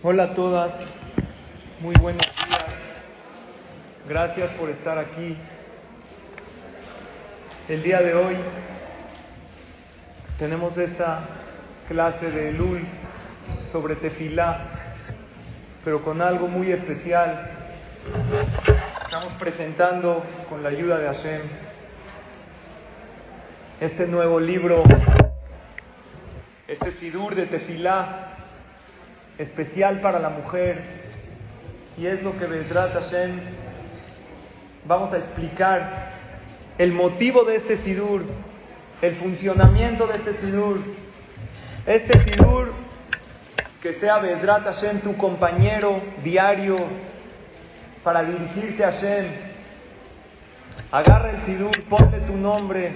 Hola a todas, muy buenos días. Gracias por estar aquí. El día de hoy tenemos esta clase de Lul sobre tefilá, pero con algo muy especial. Estamos presentando con la ayuda de Hashem este nuevo libro, este Sidur de tefilá especial para la mujer y es lo que Bedrat Hashem vamos a explicar el motivo de este Sidur, el funcionamiento de este Sidur. Este Sidur que sea Bedrat Hashem tu compañero diario para dirigirte a Hashem. Agarra el Sidur, ponle tu nombre.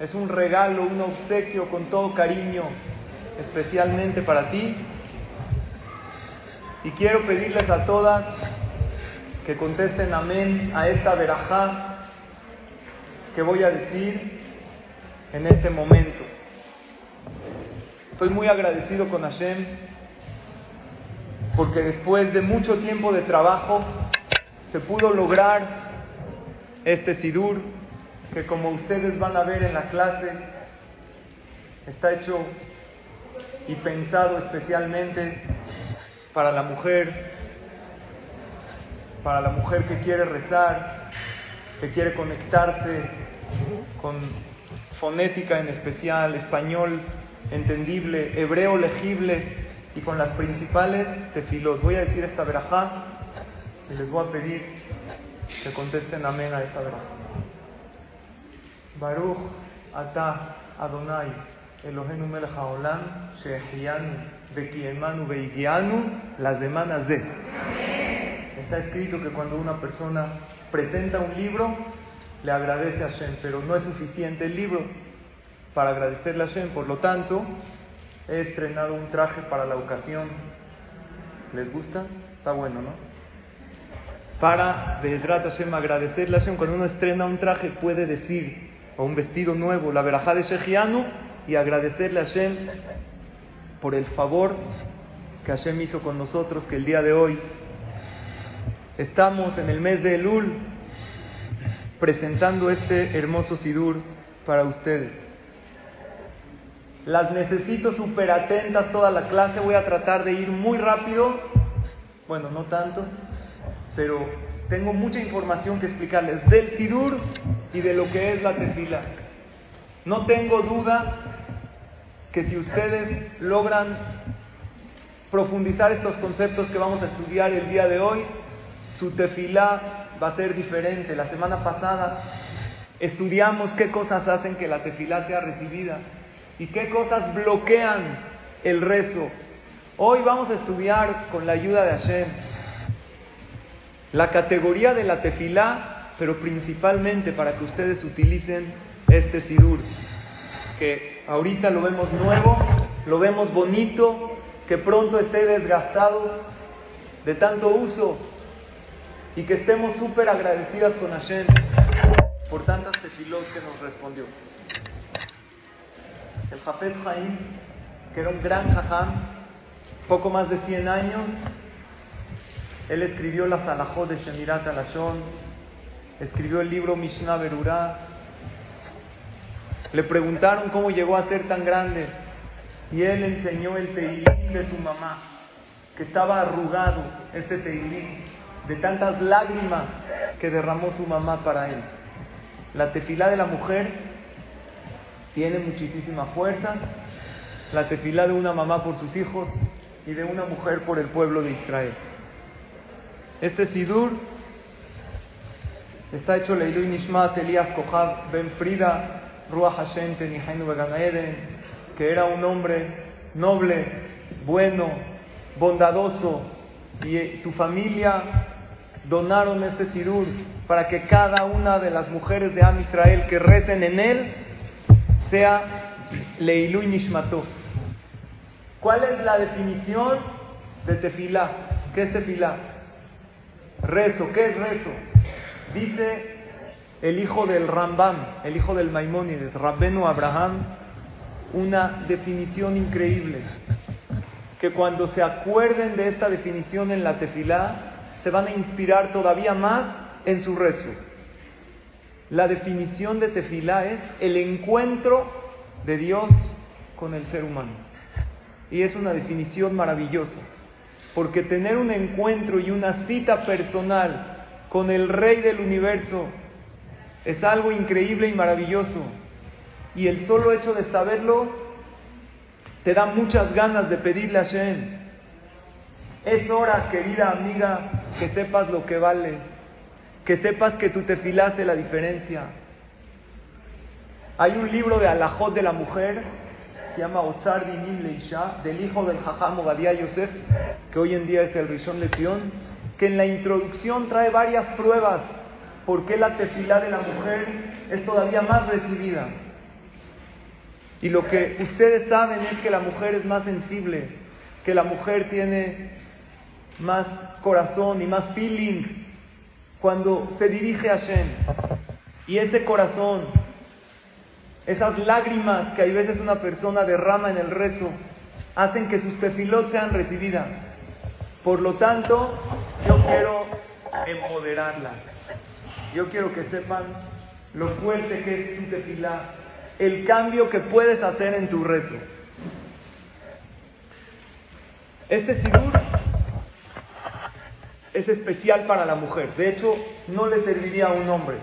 Es un regalo, un obsequio con todo cariño, especialmente para ti y quiero pedirles a todas que contesten amén a esta verajá que voy a decir en este momento. Estoy muy agradecido con Hashem porque después de mucho tiempo de trabajo se pudo lograr este sidur que como ustedes van a ver en la clase está hecho y pensado especialmente para la mujer, para la mujer que quiere rezar, que quiere conectarse con fonética en especial, español entendible, hebreo legible y con las principales tefilot. Voy a decir esta verajá y les voy a pedir que contesten amén a esta verajá. Baruch Ata Adonai Elohenu melech haolam shehianu Bekiemanu Beigianu, las semanas de. Está escrito que cuando una persona presenta un libro, le agradece a Hashem, pero no es suficiente el libro para agradecerle a Hashem. Por lo tanto, he estrenado un traje para la ocasión. ¿Les gusta? Está bueno, ¿no? Para Bedrat Hashem agradecerle a Hashem. Cuando uno estrena un traje, puede decir, o un vestido nuevo, la verajá de Shejianu, y agradecerle a Hashem por el favor que Hashem hizo con nosotros, que el día de hoy estamos en el mes de Elul presentando este hermoso Sidur para ustedes. Las necesito súper atentas toda la clase, voy a tratar de ir muy rápido, bueno, no tanto, pero tengo mucha información que explicarles del Sidur y de lo que es la tefila. No tengo duda que si ustedes logran profundizar estos conceptos que vamos a estudiar el día de hoy, su tefilá va a ser diferente. La semana pasada estudiamos qué cosas hacen que la tefilá sea recibida y qué cosas bloquean el rezo. Hoy vamos a estudiar con la ayuda de Hashem la categoría de la tefilá, pero principalmente para que ustedes utilicen este sidur que ahorita lo vemos nuevo, lo vemos bonito, que pronto esté desgastado de tanto uso y que estemos súper agradecidas con Hashem por tantas tefilot que nos respondió. El Jafet Haim, que era un gran jajam, poco más de 100 años, él escribió la Salahot de Shemirat Alashon, escribió el libro Mishnah Berurah, le preguntaron cómo llegó a ser tan grande y él enseñó el teilín de su mamá, que estaba arrugado, este teilín, de tantas lágrimas que derramó su mamá para él. La tefilá de la mujer tiene muchísima fuerza, la tefilá de una mamá por sus hijos y de una mujer por el pueblo de Israel. Este sidur está hecho Leilu Nishmat Elías Kohab Ben Frida Ruach Hashem que era un hombre noble, bueno, bondadoso y su familia donaron este sirur para que cada una de las mujeres de Am Israel que recen en él sea Leilu Nishmato. ¿Cuál es la definición de tefilá? ¿Qué es tefilá? Rezo, ¿qué es rezo? Dice el hijo del Rambam, el hijo del Maimónides, Rabbenu Abraham, una definición increíble. Que cuando se acuerden de esta definición en la tefilá, se van a inspirar todavía más en su rezo. La definición de tefilá es el encuentro de Dios con el ser humano. Y es una definición maravillosa, porque tener un encuentro y una cita personal con el Rey del universo es algo increíble y maravilloso. Y el solo hecho de saberlo te da muchas ganas de pedirle a Shem. Es hora, querida amiga, que sepas lo que vale, que sepas que tu tefilá hace la diferencia. Hay un libro de Alajot de la mujer, se llama Otzar Dinim Leisha, del hijo del Jajam Obadia Yosef, que hoy en día es el Rishon Lezion, que en la introducción trae varias pruebas por qué la tefilá de la mujer es todavía más recibida. Y lo que ustedes saben es que la mujer es más sensible, que la mujer tiene más corazón y más feeling cuando se dirige a Shem. Y ese corazón, esas lágrimas que hay veces una persona derrama en el rezo, hacen que sus tefilot sean recibidas. Por lo tanto, yo quiero empoderarla. Yo quiero que sepan lo fuerte que es tu tefilá, el cambio que puedes hacer en tu rezo. Este sidur es especial para la mujer. De hecho, no le serviría a un hombre.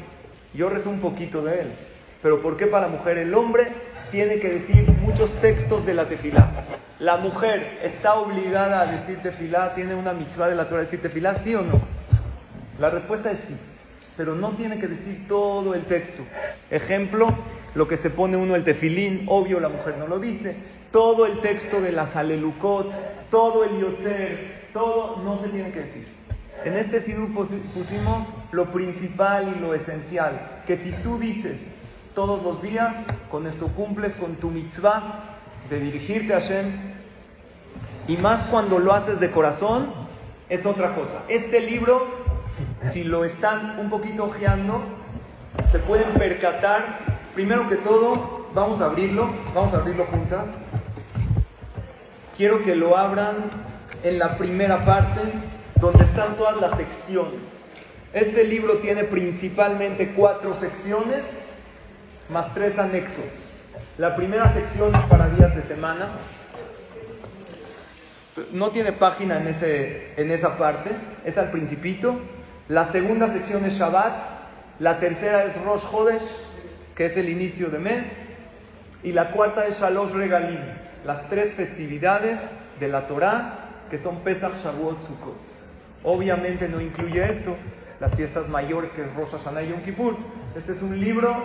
Yo rezo un poquito de él. Pero ¿por qué para la mujer? El hombre tiene que decir muchos textos de la tefilá. La mujer está obligada a decir tefilá, tiene una mitzvah de la Torah de decir tefilá, ¿sí o no? La respuesta es sí, pero no tiene que decir todo el texto. Ejemplo, lo que se pone uno el tefilín, obvio la mujer no lo dice, todo el texto de las alelukot, todo el yotzer, todo no se tiene que decir. En este sidur pusimos lo principal y lo esencial, que si tú dices todos los días, con esto cumples con tu mitzvah de dirigirte a Hashem, y más cuando lo haces de corazón, es otra cosa. Este libro, si lo están un poquito ojeando, se pueden percatar, primero que todo, vamos a abrirlo, vamos a abrirlo juntas. Quiero que lo abran en la primera parte, donde están todas las secciones. Este libro tiene principalmente cuatro secciones más tres anexos. La primera sección es para días de semana. No tiene página en, ese, en esa parte, es al principito. La segunda sección es Shabbat. La tercera es Rosh Hodesh, que es el inicio de mes. Y la cuarta es Shalosh Regalim, las tres festividades de la Torah, que son Pesach, Shavuot, Sukkot. Obviamente no incluye esto, las fiestas mayores que es Rosh Hashanah y Yom Kippur. Este es un libro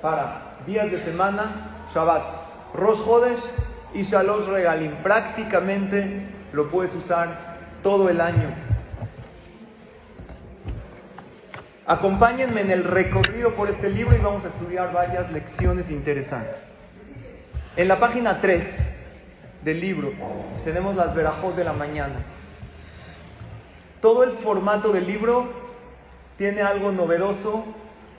para días de semana, Shabbat, Rosh Hodesh y Shalosh Regalim. Prácticamente lo puedes usar todo el año. Acompáñenme en el recorrido por este libro y vamos a estudiar varias lecciones interesantes. En la página 3 del libro tenemos las verajos de la mañana. Todo el formato del libro tiene algo novedoso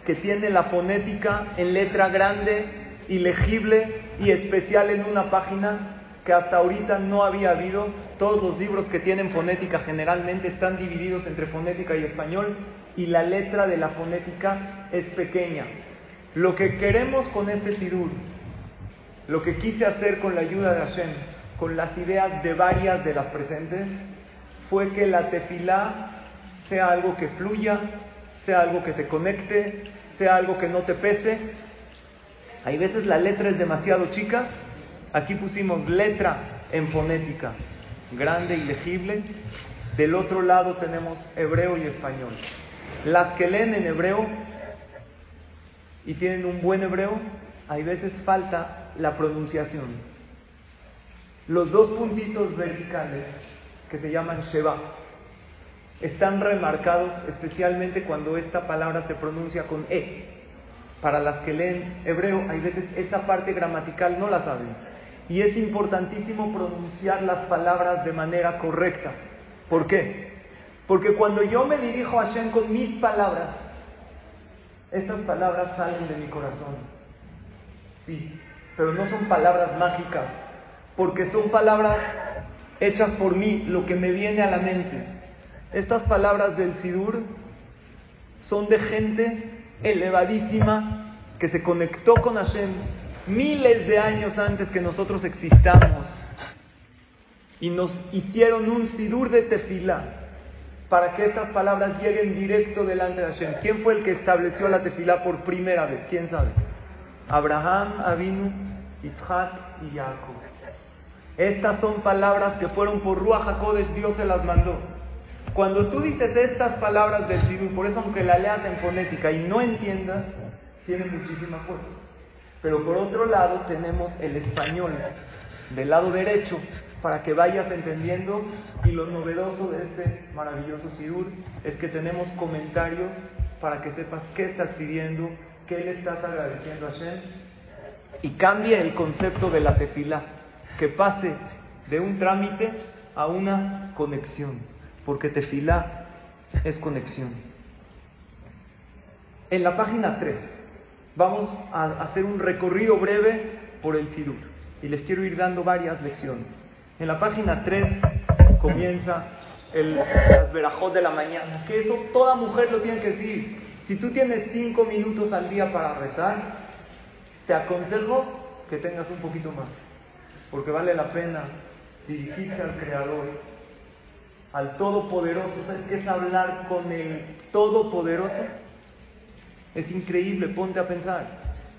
que tiene la fonética en letra grande y legible y especial en una página que hasta ahorita no había habido. Todos los libros que tienen fonética generalmente están divididos entre fonética y español y la letra de la fonética es pequeña. Lo que queremos con este sidur, lo que quise hacer con la ayuda de Hashem, con las ideas de varias de las presentes, fue que la tefilá sea algo que fluya, sea algo que te conecte, sea algo que no te pese. Hay veces la letra es demasiado chica. Aquí pusimos letra en fonética, grande y legible. Del otro lado tenemos hebreo y español. Las que leen en hebreo y tienen un buen hebreo, hay veces falta la pronunciación. Los dos puntitos verticales que se llaman Sheba están remarcados especialmente cuando esta palabra se pronuncia con E. Para las que leen hebreo, hay veces esa parte gramatical no la saben. Y es importantísimo pronunciar las palabras de manera correcta. ¿Por qué? Porque cuando yo me dirijo a Hashem con mis palabras, estas palabras salen de mi corazón. Sí, pero no son palabras mágicas, porque son palabras hechas por mí, lo que me viene a la mente. Estas palabras del Sidur son de gente elevadísima que se conectó con Hashem miles de años antes que nosotros existamos y nos hicieron un Sidur de tefilá para que estas palabras lleguen directo delante de Hashem. ¿Quién fue el que estableció la tefilá por primera vez? ¿Quién sabe? Abraham, Avinu, Isaac y Jacob. Estas son palabras que fueron por Ruach HaKodesh, Dios se las mandó. Cuando tú dices estas palabras del Sidur, por eso aunque la leas en fonética y no entiendas, tiene muchísima fuerza. Pero por otro lado tenemos el español del lado derecho, para que vayas entendiendo. Y lo novedoso de este maravilloso Sidur es que tenemos comentarios para que sepas qué estás pidiendo, qué le estás agradeciendo a Hashem. Y cambia el concepto de la tefilá, que pase de un trámite a una conexión, porque tefilá es conexión. En la página 3 vamos a hacer un recorrido breve por el Sidur y les quiero ir dando varias lecciones. En la página 3 comienza el las de la mañana, que eso toda mujer lo tiene que decir. Si tú tienes 5 minutos al día para rezar, te aconsejo que tengas un poquito más, porque vale la pena dirigirse al Creador, al Todopoderoso. ¿Sabes qué es hablar con el Todopoderoso? Es increíble, ponte a pensar.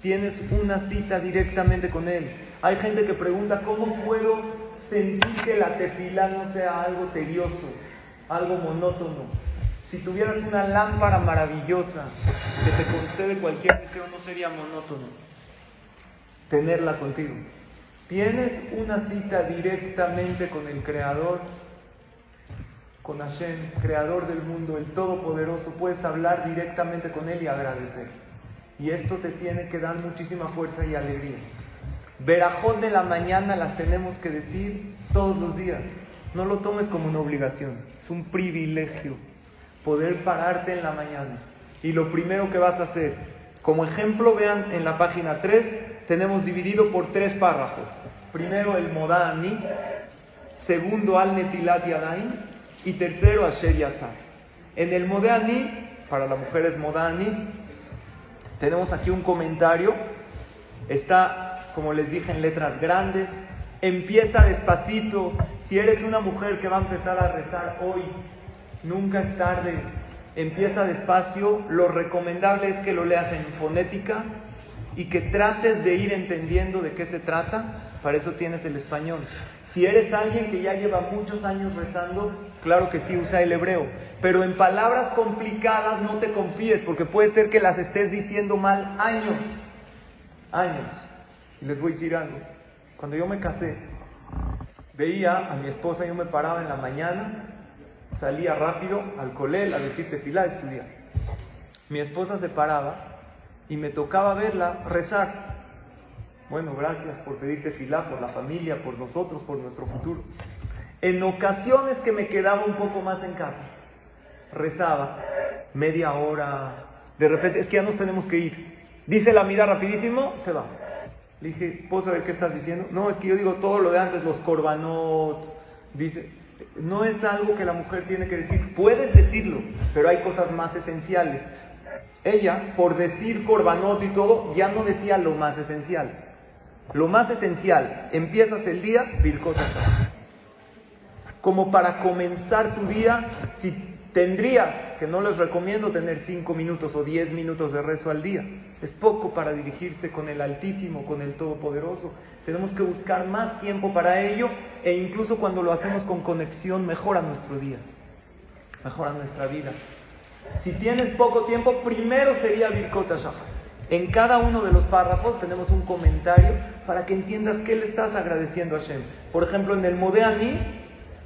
Tienes una cita directamente con Él. Hay gente que pregunta, ¿cómo puedo sentir que la tefilá no sea algo tedioso, algo monótono. Si tuvieras una lámpara maravillosa que te concede cualquier deseo, no sería monótono tenerla contigo. Tienes una cita directamente con el Creador, con Hashem, Creador del mundo, el Todopoderoso. Puedes hablar directamente con Él y agradecer. Y esto te tiene que dar muchísima fuerza y alegría. Verajón de la mañana las tenemos que decir todos los días. No lo tomes como una obligación, es un privilegio poder pararte en la mañana. Y lo primero que vas a hacer, como ejemplo, vean en la página 3, tenemos dividido por tres párrafos. Primero el Modani, segundo al Netilat Yadain y tercero Asher Yatzar. En el Modani, para la mujer es Modani, tenemos aquí un comentario, está como les dije, en letras grandes. Empieza despacito. Si eres una mujer que va a empezar a rezar hoy, nunca es tarde. Empieza despacio. Lo recomendable es que lo leas en fonética y que trates de ir entendiendo de qué se trata. Para eso tienes el español. Si eres alguien que ya lleva muchos años rezando, claro que sí usa el hebreo. Pero en palabras complicadas no te confíes, porque puede ser que las estés diciendo mal años. Años. Y les voy a decir algo. Cuando yo me casé, veía a mi esposa, yo me paraba en la mañana, salía rápido al colel a decir tefilá, estudiar. Mi esposa se paraba y me tocaba verla rezar. Bueno, gracias por pedir tefilá, por la familia, por nosotros, por nuestro futuro. En ocasiones que me quedaba un poco más en casa, rezaba media hora, de repente, es que ya nos tenemos que ir. Dice la mira rapidísimo, se va. Le dije, ¿puedo saber qué estás diciendo? No, es que yo digo todo lo de antes, los corbanot. Dice, no es algo que la mujer tiene que decir. Puedes decirlo, pero hay cosas más esenciales. Ella, por decir corbanot y todo, ya no decía lo más esencial. Lo más esencial, empiezas el día, virkotas. Como para comenzar tu día, si tendrías, que no les recomiendo tener 5 minutos o 10 minutos de rezo al día, es poco para dirigirse con el Altísimo, con el Todopoderoso. Tenemos que buscar más tiempo para ello e incluso cuando lo hacemos con conexión mejora nuestro día, mejora nuestra vida. Si tienes poco tiempo, primero sería Birkota Shahar. En cada uno de los párrafos tenemos un comentario para que entiendas qué le estás agradeciendo a Hashem. Por ejemplo, en el Modeani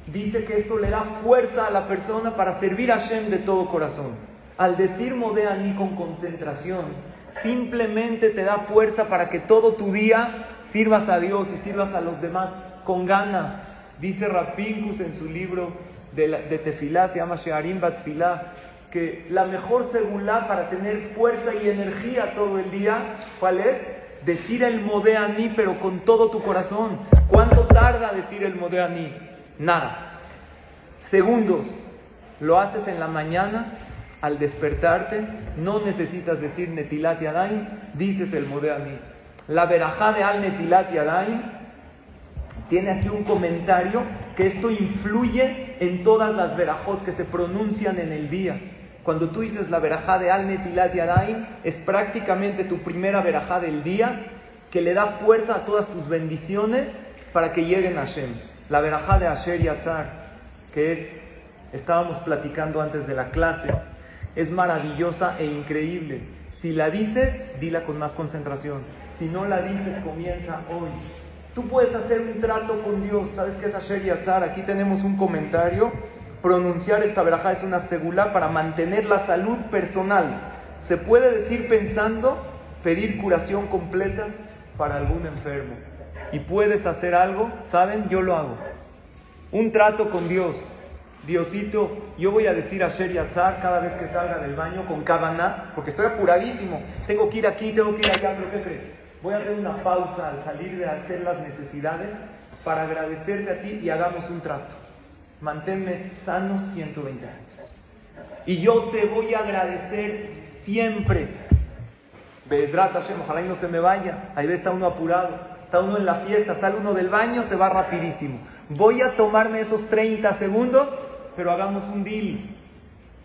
dice que esto le da fuerza a la persona para servir a Hashem de todo corazón. Al decir Modeani con concentración, simplemente te da fuerza para que todo tu día sirvas a Dios y sirvas a los demás con ganas. Dice Rapingus en su libro de, de Tefilá, se llama Shearim Batfilá, que la mejor segulá para tener fuerza y energía todo el día, ¿cuál es? Decir el Modeani, pero con todo tu corazón. ¿Cuánto tarda decir el Modeani? Nada. Segundos. Lo haces en la mañana, al despertarte, no necesitas decir Netilat Yadayim, dices el Modeani. La verajá de Al Netilat Yadayim tiene aquí un comentario que esto influye en todas las verajot que se pronuncian en el día. Cuando tú dices la verajá de Al Netilat Yadayim, es prácticamente tu primera verajá del día que le da fuerza a todas tus bendiciones para que lleguen a Hashem. La verajá de Asher Yatzar, que es, estábamos platicando antes de la clase, es maravillosa e increíble. Si la dices, dila con más concentración. Si no la dices, comienza hoy. Tú puedes hacer un trato con Dios. ¿Sabes qué es Asher Yatzar? Aquí tenemos un comentario pronunciar esta verajá es una segula para mantener la salud personal. Se puede decir pensando pedir curación completa para algún enfermo. Y puedes hacer algo, ¿saben? Yo lo hago. Un trato con Dios. Diosito, yo voy a decir a Sher Yatzar cada vez que salga del baño con cabana, porque estoy apuradísimo. Tengo que ir aquí, tengo que ir allá, pero ¿qué crees? Voy a hacer una pausa al salir de hacer las necesidades para agradecerte a ti y hagamos un trato manténme sano 120 años. Y yo te voy a agradecer siempre. Bedrat Hashem, ojalá y no se me vaya. Ahí está uno apurado, está uno en la fiesta, sale uno del baño, se va rapidísimo. Voy a tomarme esos 30 segundos, pero hagamos un deal.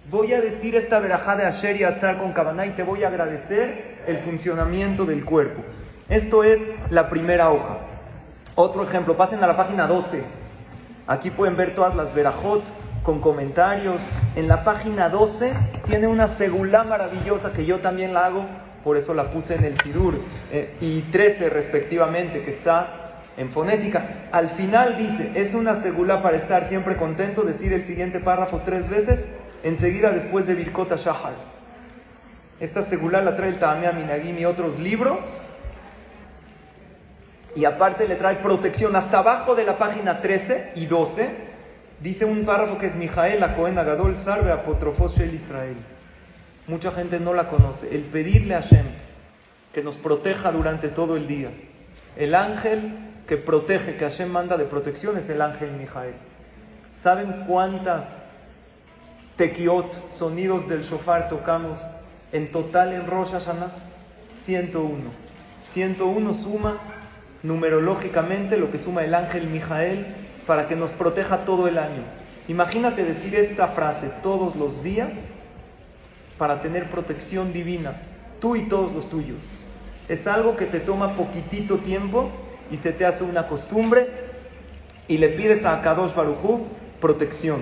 Voy a decir esta verajá de Asher y Atzar con Kabaná y te voy a agradecer el funcionamiento del cuerpo. Esto es la primera hoja. Otro ejemplo, pasen a la página 12. Aquí pueden ver todas las verajot con comentarios. En la página 12 tiene una segulá maravillosa que yo también la hago, por eso la puse en el Sidur, eh, y 13 respectivamente, que está en fonética. Al final dice, es una segulá para estar siempre contento, decir el siguiente párrafo tres veces, enseguida después de Birkota Shahar. Esta segulá la trae el Taamea Minagim y otros libros y aparte le trae protección hasta abajo de la página 13 y 12. Dice un párrafo que es Mijael, la Cohen Agadol, salve apotrofos el Israel. Mucha gente no la conoce. El pedirle a Hashem que nos proteja durante todo el día. El ángel que protege, que Hashem manda de protección, es el ángel Mijael. ¿Saben cuántas tequiot, sonidos del shofar, tocamos en total en Rosh Hashanah? 101. 101 suma numerológicamente lo que suma el ángel Mijael para que nos proteja todo el año. Imagínate decir esta frase todos los días para tener protección divina, tú y todos los tuyos. Es algo que te toma poquitito tiempo y se te hace una costumbre y le pides a Kadosh Barujú protección.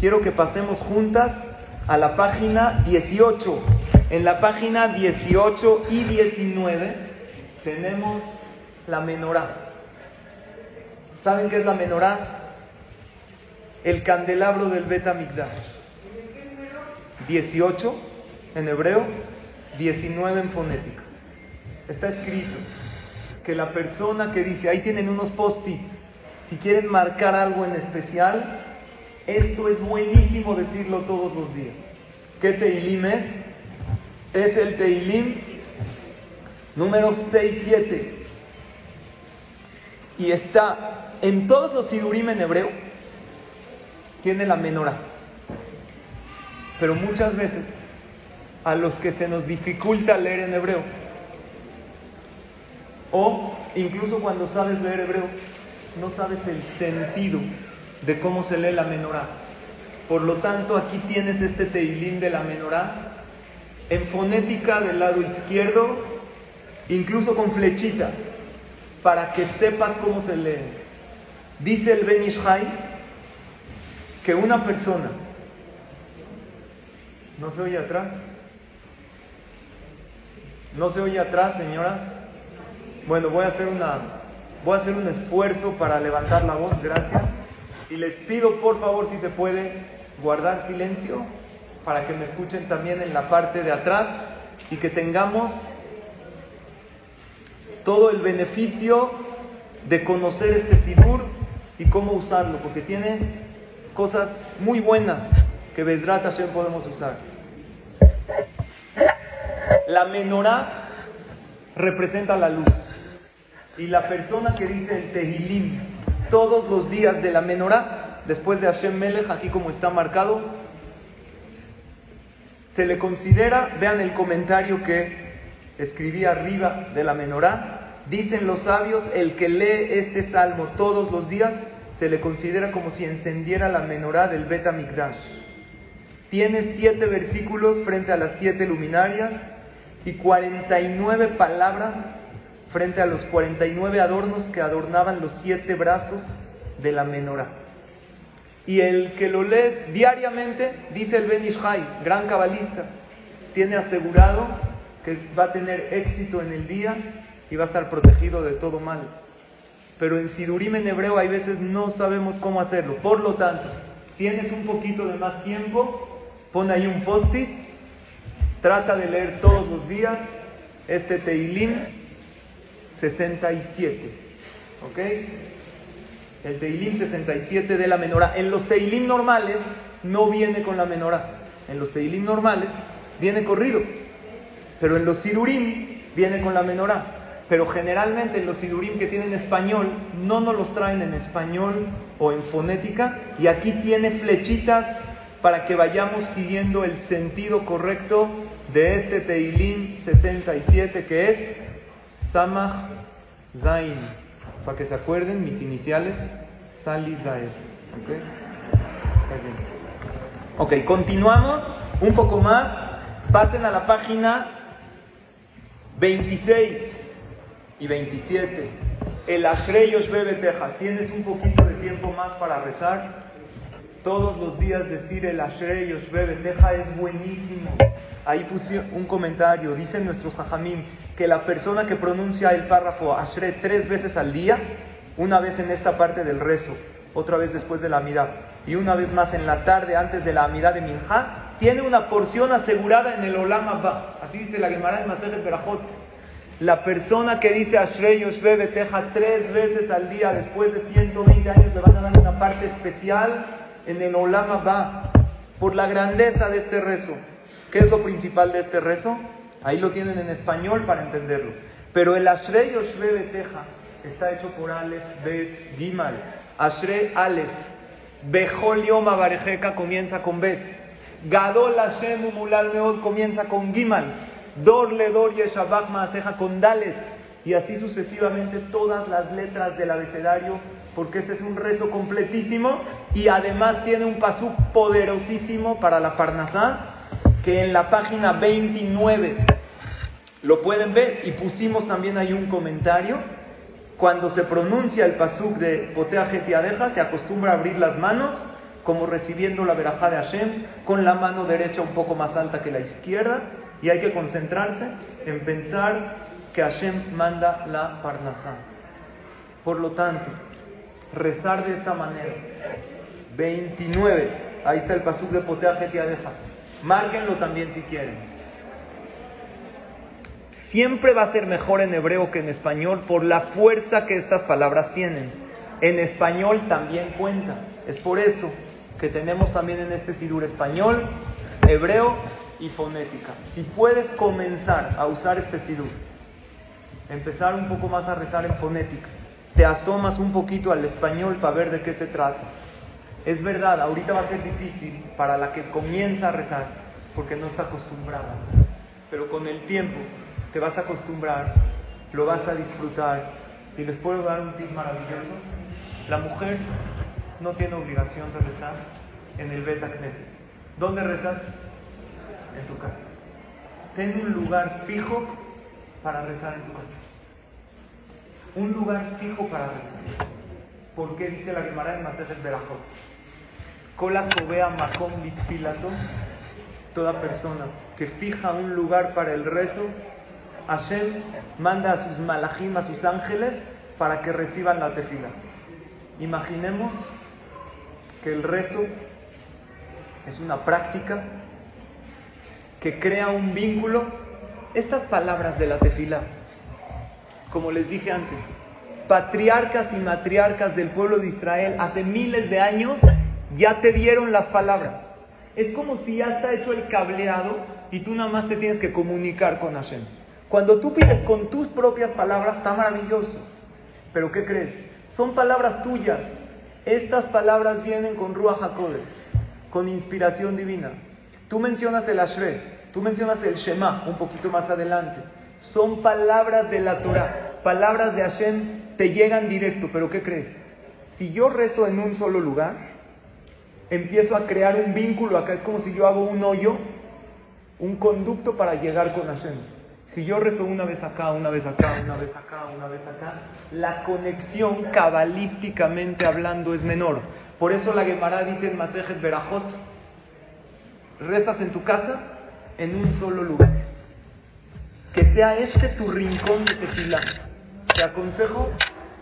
Quiero que pasemos juntas a la página 18. En la página 18 y 19 tenemos la menorá. ¿Saben qué es la menorá? El candelabro del Bet 18 en hebreo, 19 en fonética. Está escrito que la persona que dice, ahí tienen unos post-its, si quieren marcar algo en especial, esto es buenísimo decirlo todos los días. ¿Qué Teilim es? Es el Teilim número 6-7 y está en todos los sidurim en hebreo, tiene la menorá. Pero muchas veces a los que se nos dificulta leer en hebreo, o incluso cuando sabes leer hebreo, no sabes el sentido de cómo se lee la menorá. Por lo tanto, aquí tienes este teilín de la menorá en fonética del lado izquierdo, incluso con flechitas para que sepas cómo se lee. Dice el Ben Ishai que una persona, ¿no se oye atrás? ¿No se oye atrás, señoras? Bueno, voy a hacer una voy a hacer un esfuerzo para levantar la voz, gracias. Y les pido, por favor, si se puede guardar silencio para que me escuchen también en la parte de atrás y que tengamos todo el beneficio de conocer este Sidur y cómo usarlo, porque tiene cosas muy buenas que Bedrat Hashem podemos usar. La menorá representa la luz. Y la persona que dice el Tehilim todos los días de la menorá, después de Hashem Melech, aquí como está marcado, se le considera, vean el comentario que escribí arriba de la menorá, dicen los sabios, el que lee este salmo todos los días, se le considera como si encendiera la menorá del Bet Tiene siete versículos frente a las siete luminarias y 49 palabras frente a los 49 adornos que adornaban los siete brazos de la menorá. Y el que lo lee diariamente, dice el Ben Ishai, gran cabalista, tiene asegurado que va a tener éxito en el día y va a estar protegido de todo mal. Pero en Sidurim en hebreo hay veces no sabemos cómo hacerlo. Por lo tanto, tienes un poquito de más tiempo, pon ahí un post-it, trata de leer todos los días este Teilim 67. ¿Ok? El Teilim 67 de la menorá. En los Teilim normales no viene con la menorá. En los Teilim normales viene corrido. Pero en los Sidurim viene con la menorá. Pero generalmente en los Sidurim que tienen español no nos los traen en español o en fonética. Y aquí tiene flechitas para que vayamos siguiendo el sentido correcto de este Teilim 67 que es Samach Zain. Para que se acuerden mis iniciales, Sali Zain. ¿Ok? Ok, continuamos un poco más. Pasen a la página 26 y 27. El Ashreyos Bebe Teja. Tienes un poquito de tiempo más para rezar. Todos los días decir el Ashrei Yoshbe Teja es buenísimo. Ahí puse un comentario, dicen nuestros hajamim, que la persona que pronuncia el párrafo Ashrei tres veces al día, una vez en esta parte del rezo, otra vez después de la amidad y una vez más en la tarde antes de la amidad de Minha, tiene una porción asegurada en el Olam Abba. Así dice la Gemara en Masejet Berajot. La persona que dice Ashrei Yoshbe Teja tres veces al día después de 120 años le van a dar una parte especial en el Olama va por la grandeza de este rezo. ¿Qué es lo principal de este rezo? Ahí lo tienen en español para entenderlo. Pero el Ashrei Yoshve Beteja está hecho por Aleph, Bet, Gimal. Ashrei Aleph. Bejol Yom comienza con Bet. Gadol Hashem Umulal Meod comienza con Gimal. Dor Ledor Yeshabach Maaseja con Dalet. Y así sucesivamente todas las letras del abecedario porque este es un rezo completísimo y además tiene un pasú poderosísimo para la Parnasá, que en la página 29 lo pueden ver y pusimos también ahí un comentario. Cuando se pronuncia el pasuk de Potea Getiadeja, se acostumbra a abrir las manos como recibiendo la verajá de Hashem, con la mano derecha un poco más alta que la izquierda, y hay que concentrarse en pensar que Hashem manda la Parnasá. Por lo tanto, rezar de esta manera. 29. Ahí está el pasuk de Potea deja. Márquenlo también si quieren. Siempre va a ser mejor en hebreo que en español por la fuerza que estas palabras tienen. En español también cuenta. Es por eso que tenemos también en este sidur español, hebreo y fonética. Si puedes comenzar a usar este sidur, empezar un poco más a rezar en fonética, te asomas un poquito al español para ver de qué se trata. Es verdad, ahorita va a ser difícil para la que comienza a rezar, porque no está acostumbrada. Pero con el tiempo te vas a acostumbrar, lo vas a disfrutar. Y les puedo dar un tip maravilloso. La mujer no tiene obligación de rezar en el Beta Knesset. ¿Dónde rezas? En tu casa. Ten un lugar fijo para rezar en tu casa un lugar fijo para rezar. ¿Por qué dice la Gemara en el Berajot? Kola Kobea Makom Toda persona que fija un lugar para el rezo, Hashem manda a sus malajim, a sus ángeles, para que reciban la tefila. Imaginemos que el rezo es una práctica que crea un vínculo. Estas palabras de la tefila, como les dije antes, patriarcas y matriarcas del pueblo de Israel hace miles de años ya te dieron las palabras. Es como si ya está hecho el cableado y tú nada más te tienes que comunicar con Hashem. Cuando tú pides con tus propias palabras, está maravilloso. Pero ¿qué crees? Son palabras tuyas. Estas palabras vienen con Ruach HaKodesh, con inspiración divina. Tú mencionas el Ashre, tú mencionas el Shema un poquito más adelante. Son palabras de la Torah, palabras de Hashem, te llegan directo. Pero ¿qué crees? Si yo rezo en un solo lugar, empiezo a crear un vínculo acá. Es como si yo hago un hoyo, un conducto para llegar con Hashem. Si yo rezo una vez acá, una vez acá, una vez acá, una vez acá, la conexión cabalísticamente hablando es menor. Por eso la Gemara dice en Masejet Berajot, rezas en tu casa en un solo lugar. Que sea este tu rincón de tefilá. Te aconsejo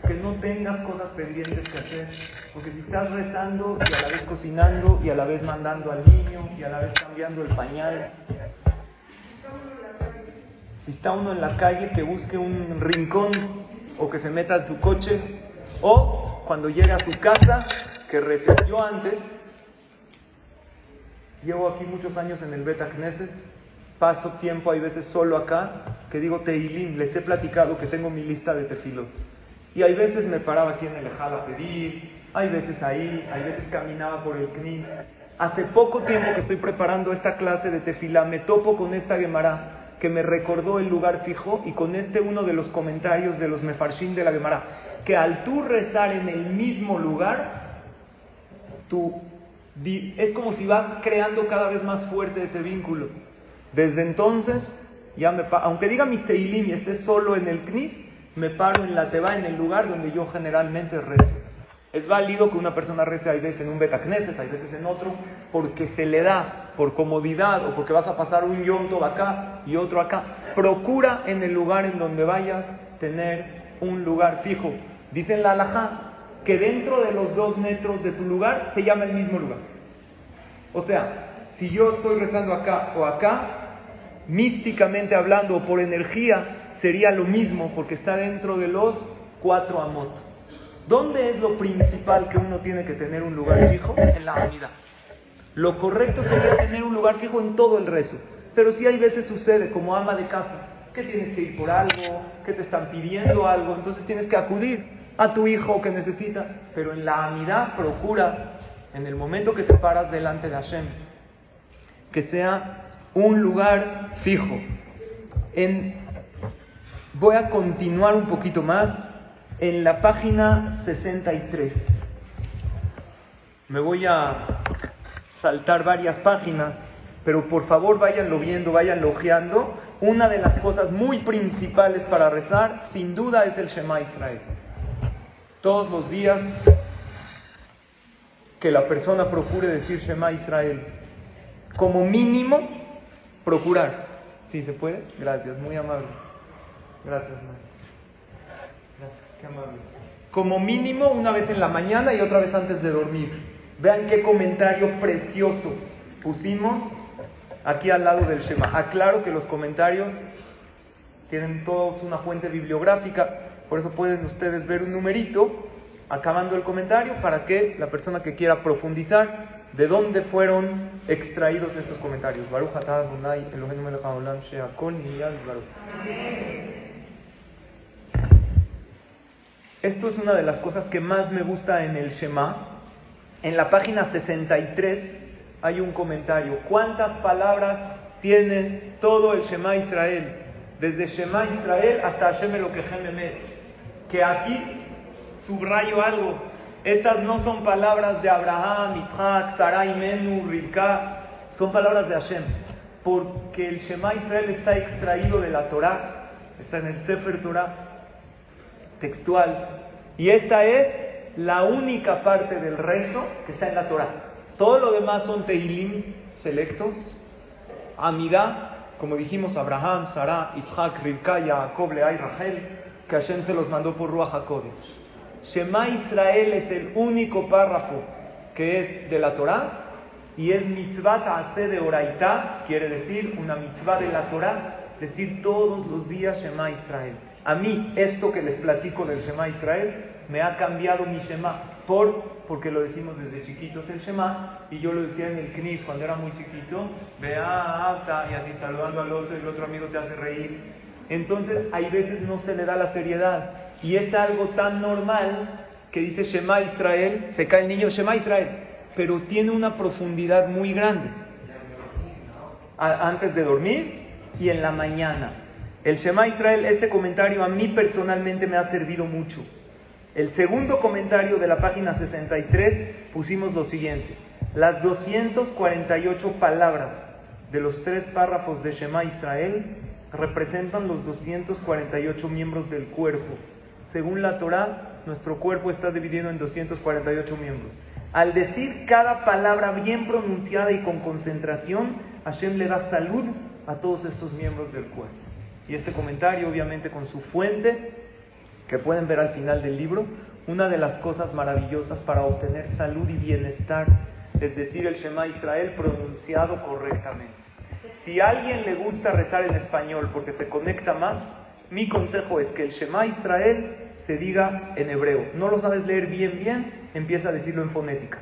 que no tengas cosas pendientes que hacer, porque si estás rezando y a la vez cocinando y a la vez mandando al niño y a la vez cambiando el pañal, si está uno en la calle, que busque un rincón o que se meta en su coche, o cuando llega a su casa, que recibió antes. Llevo aquí muchos años en el Beta Knesset, paso tiempo, hay veces solo acá, que digo Teilim, les he platicado que tengo mi lista de tefilot. Y hay veces me paraba aquí en el Ejal a pedir, hay veces ahí, hay veces caminaba por el Knis. Hace poco tiempo que estoy preparando esta clase de tefila, me topo con esta Gemara que me recordó el lugar fijo y con este uno de los comentarios de los mefarshim de la Gemara, que al tú rezar en el mismo lugar, tú, es como si vas creando cada vez más fuerte ese vínculo. Desde entonces, ya me, aunque diga mis teilim y esté solo en el knis, me paro en la teba, en el lugar donde yo generalmente rezo. Es válido que una persona rece hay veces en un betacneses, hay veces en otro, porque se le da por comodidad o porque vas a pasar un yonto acá y otro acá. Procura en el lugar en donde vayas tener un lugar fijo. Dicen la alajá que dentro de los dos metros de tu lugar se llama el mismo lugar. O sea, si yo estoy rezando acá o acá, místicamente hablando o por energía, sería lo mismo porque está dentro de los cuatro amot. ¿Dónde es lo principal que uno tiene que tener un lugar fijo? En la unidad. Lo correcto sería tener un lugar fijo en todo el rezo. Pero si hay veces sucede, como ama de casa, que tienes que ir por algo, que te están pidiendo algo, entonces tienes que acudir a tu hijo que necesita. Pero en la amidad procura, en el momento que te paras delante de Hashem, que sea un lugar fijo. voy a continuar un poquito más en la página 63. Me voy a saltar varias páginas, pero por favor váyanlo viendo, vayanlo ojeando. Una de las cosas muy principales para rezar, sin duda, es el Shema Israel. Todos los días que la persona procure decir Shema Israel, como mínimo, procurar. ¿Sí se puede? Gracias, muy amable. Gracias, como mínimo una vez en la mañana y otra vez antes de dormir. Vean qué comentario precioso pusimos aquí al lado del Shema. Aclaro que los comentarios tienen todos una fuente bibliográfica, por eso pueden ustedes ver un numerito acabando el comentario para que la persona que quiera profundizar de dónde fueron extraídos estos comentarios. Esto es una de las cosas que más me gusta en el Shema. En la página 63 hay un comentario. ¿Cuántas palabras tiene todo el Shema Israel? Desde Shema Israel hasta Hashem Elokehem Que aquí subrayo algo. Estas no son palabras de Abraham, Isaac, Sarai, Menu, Rivka. Son palabras de Hashem. Porque el Shema Israel está extraído de la Torah. Está en el Sefer Torah textual. Y esta es la única parte del rezo que está en la Torah. Todo lo demás son teilim selectos, amidad, como dijimos, Abraham, Sarah, Isaac, Rivka, Jacob, Lea y que Hashem se los mandó por Ruach HaKodesh. Shema Israel es el único párrafo que es de la Torah y es mitzvah hace de oraita, quiere decir una mitzvah de la Torah, decir todos los días Shema Israel. A mí esto que les platico del Shema Israel me ha cambiado mi Shema por porque lo decimos desde chiquitos el Shema, y yo lo decía en el CNIS cuando era muy chiquito, vea, hasta, y así saludando al otro, y el otro amigo te hace reír. Entonces, hay veces no se le da la seriedad, y es algo tan normal que dice Shema Israel, se cae el niño, Shema Israel, pero tiene una profundidad muy grande. antes de dormir y en la mañana. El Shema Israel, este comentario a mí personalmente me ha servido mucho. El segundo comentario de la página 63 pusimos lo siguiente. Las 248 palabras de los tres párrafos de Shema Israel representan los 248 miembros del cuerpo. Según la Torah, nuestro cuerpo está dividido en 248 miembros. Al decir cada palabra bien pronunciada y con concentración, Hashem le da salud a todos estos miembros del cuerpo. Y este comentario, obviamente, con su fuente, que pueden ver al final del libro, una de las cosas maravillosas para obtener salud y bienestar es decir el Shema Israel pronunciado correctamente. Si a alguien le gusta rezar en español porque se conecta más, mi consejo es que el Shema Israel se diga en hebreo. No lo sabes leer bien, bien, empieza a decirlo en fonética.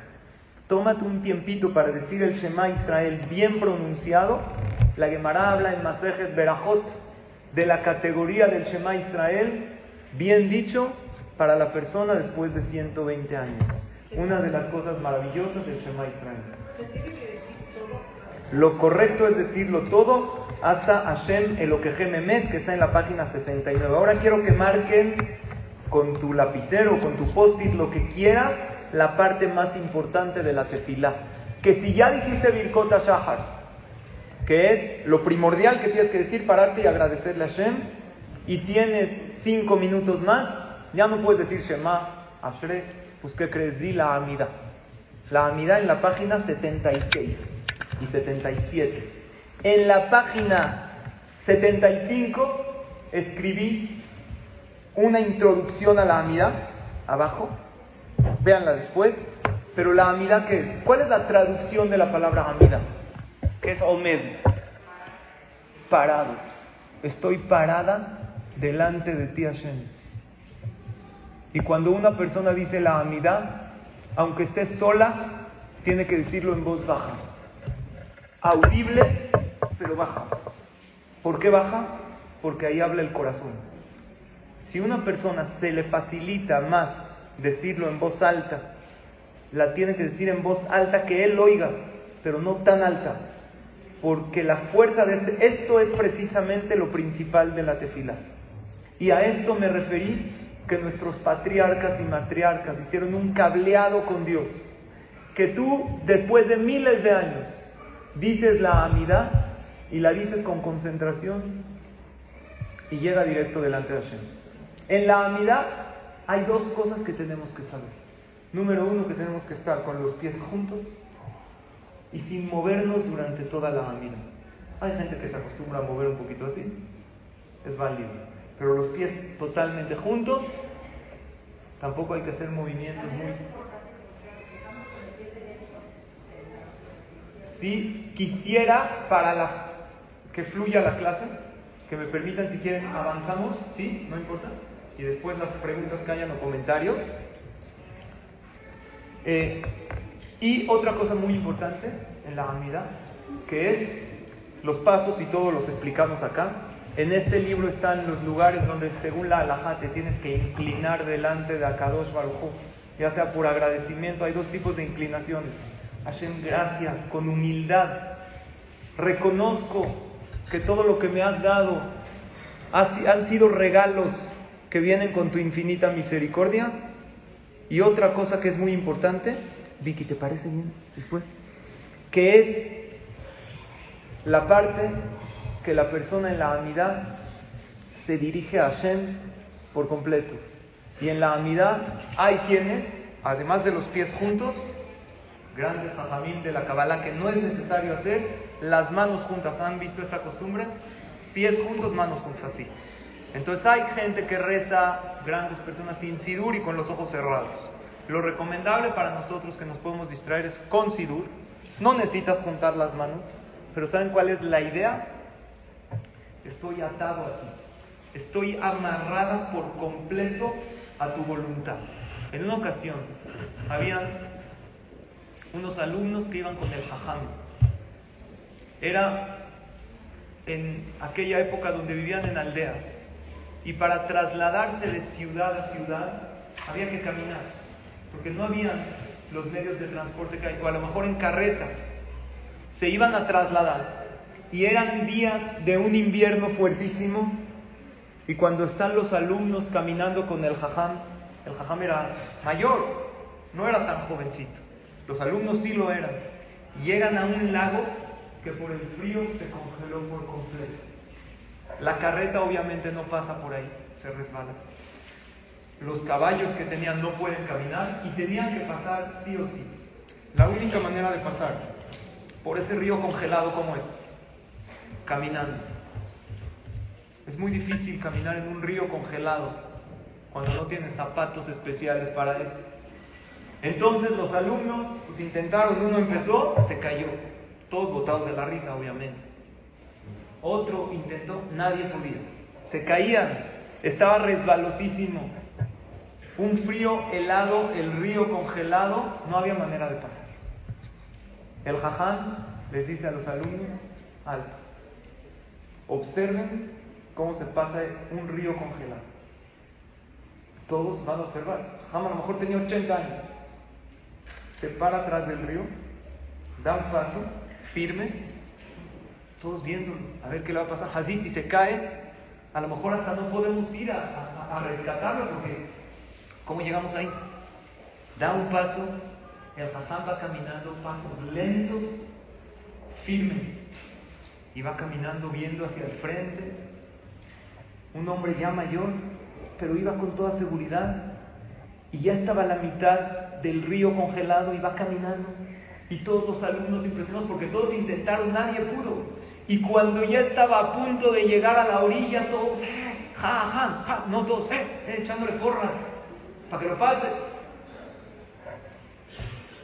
Tómate un tiempito para decir el Shema Israel bien pronunciado. La Gemara habla en Masejet Berajot de la categoría del Shema Israel bien dicho para la persona después de 120 años. Una de las cosas maravillosas del Shema Israel. Lo correcto es decirlo todo hasta Hashem Elokehem Emet, que está en la página 69. Ahora quiero que marquen con tu lapicero, con tu post-it, lo que quieras, la parte más importante de la tefilá. Que si ya dijiste Birkota Shahar, que es lo primordial que tienes que decir, pararte y agradecerle a Hashem, y tienes cinco minutos más, ya no puedes decir Shema, Ashre, pues ¿qué crees? Di la Amida. La Amida en la página 76 y 77. En la página 75 escribí una introducción a la Amida, abajo, véanla después, pero la Amida, ¿qué es? ¿Cuál es la traducción de la palabra Amida? ¿Qué es Omed? Parado. Estoy parada delante de ti Hashem. Y cuando una persona dice la amidad, aunque esté sola, tiene que decirlo en voz baja. Audible, pero baja. ¿Por qué baja? Porque ahí habla el corazón. Si una persona se le facilita más decirlo en voz alta, la tiene que decir en voz alta que él oiga, pero no tan alta. Porque la fuerza de este, esto es precisamente lo principal de la tefila. Y a esto me referí que nuestros patriarcas y matriarcas hicieron un cableado con Dios. Que tú, después de miles de años, dices la amidad y la dices con concentración y llega directo delante de Hashem. En la amidad hay dos cosas que tenemos que saber. Número uno, que tenemos que estar con los pies juntos y sin movernos durante toda la amida. Hay gente que se acostumbra a mover un poquito así, es válido pero los pies totalmente juntos, tampoco hay que hacer movimientos muy... Si quisiera, para la, que fluya la clase, que me permitan si quieren, avanzamos, ¿sí? No importa. Y después las preguntas que hayan o comentarios. Eh, y otra cosa muy importante en la amida, que es los pasos y todos los explicamos acá, en este libro están los lugares donde, según la halajá, te tienes que inclinar delante de Akadosh Baruj ya sea por agradecimiento. Hay dos tipos de inclinaciones. Hashem, gracias, con humildad. Reconozco que todo lo que me has dado han sido regalos que vienen con tu infinita misericordia. Y otra cosa que es muy importante, Vicky, ¿te parece bien después? Que es la parte que la persona en la amidad se dirige a Hashem por completo. Y en la amidad hay quienes, además de los pies juntos, grandes jajamín de la Kabbalah, que no es necesario hacer las manos juntas. ¿Han visto esta costumbre? Pies juntos, manos juntas, así. Entonces hay gente que reza, grandes personas sin sidur y con los ojos cerrados. Lo recomendable para nosotros que nos podemos distraer es con sidur. No necesitas juntar las manos, pero ¿saben cuál es la idea? Estoy atado a ti. Estoy amarrada por completo a tu voluntad. En una ocasión, habían unos alumnos que iban con el jajam. Era en aquella época donde vivían en aldeas. Y para trasladarse de ciudad a ciudad había que caminar, porque no habían los medios de transporte que hay, o a lo mejor en carreta. Se iban a trasladar. Y eran días de un invierno fuertísimo. Y cuando están los alumnos caminando con el jajam, el jajam era mayor, no era tan jovencito. Los alumnos sí lo eran. Llegan a un lago que por el frío se congeló por completo. La carreta obviamente no pasa por ahí, se resbala. Los caballos que tenían no pueden caminar y tenían que pasar sí o sí. La única manera de pasar por ese río congelado como es, caminando. Es muy difícil caminar en un río congelado cuando no tienes zapatos especiales para eso. Entonces los alumnos pues intentaron, uno empezó, se cayó, todos botados de la risa obviamente. Otro intentó, nadie podía. Se caían, estaba resbalosísimo. Un frío helado, el río congelado, no había manera de pasar. El jaján les dice a los alumnos, alto, observen cómo se pasa un río congelado. Todos van a observar. Jajam a lo mejor tenía 80 años se para atrás del río, da un paso firme, todos viendo a ver qué le va a pasar. Hazit, si se cae, a lo mejor hasta no podemos ir a, rescatarlo porque ¿cómo llegamos ahí? Da un paso, el Hassan va caminando pasos lentos, firmes, y va caminando viendo hacia el frente. Un hombre ya mayor, pero iba con toda seguridad y ya estaba a la mitad del río congelado y va caminando. Y todos los alumnos impresionados porque todos intentaron, nadie pudo. Y cuando ya estaba a punto de llegar a la orilla, todos, eh, ja, ja, ja, no todos, eh, eh, echándole porras para que lo pase.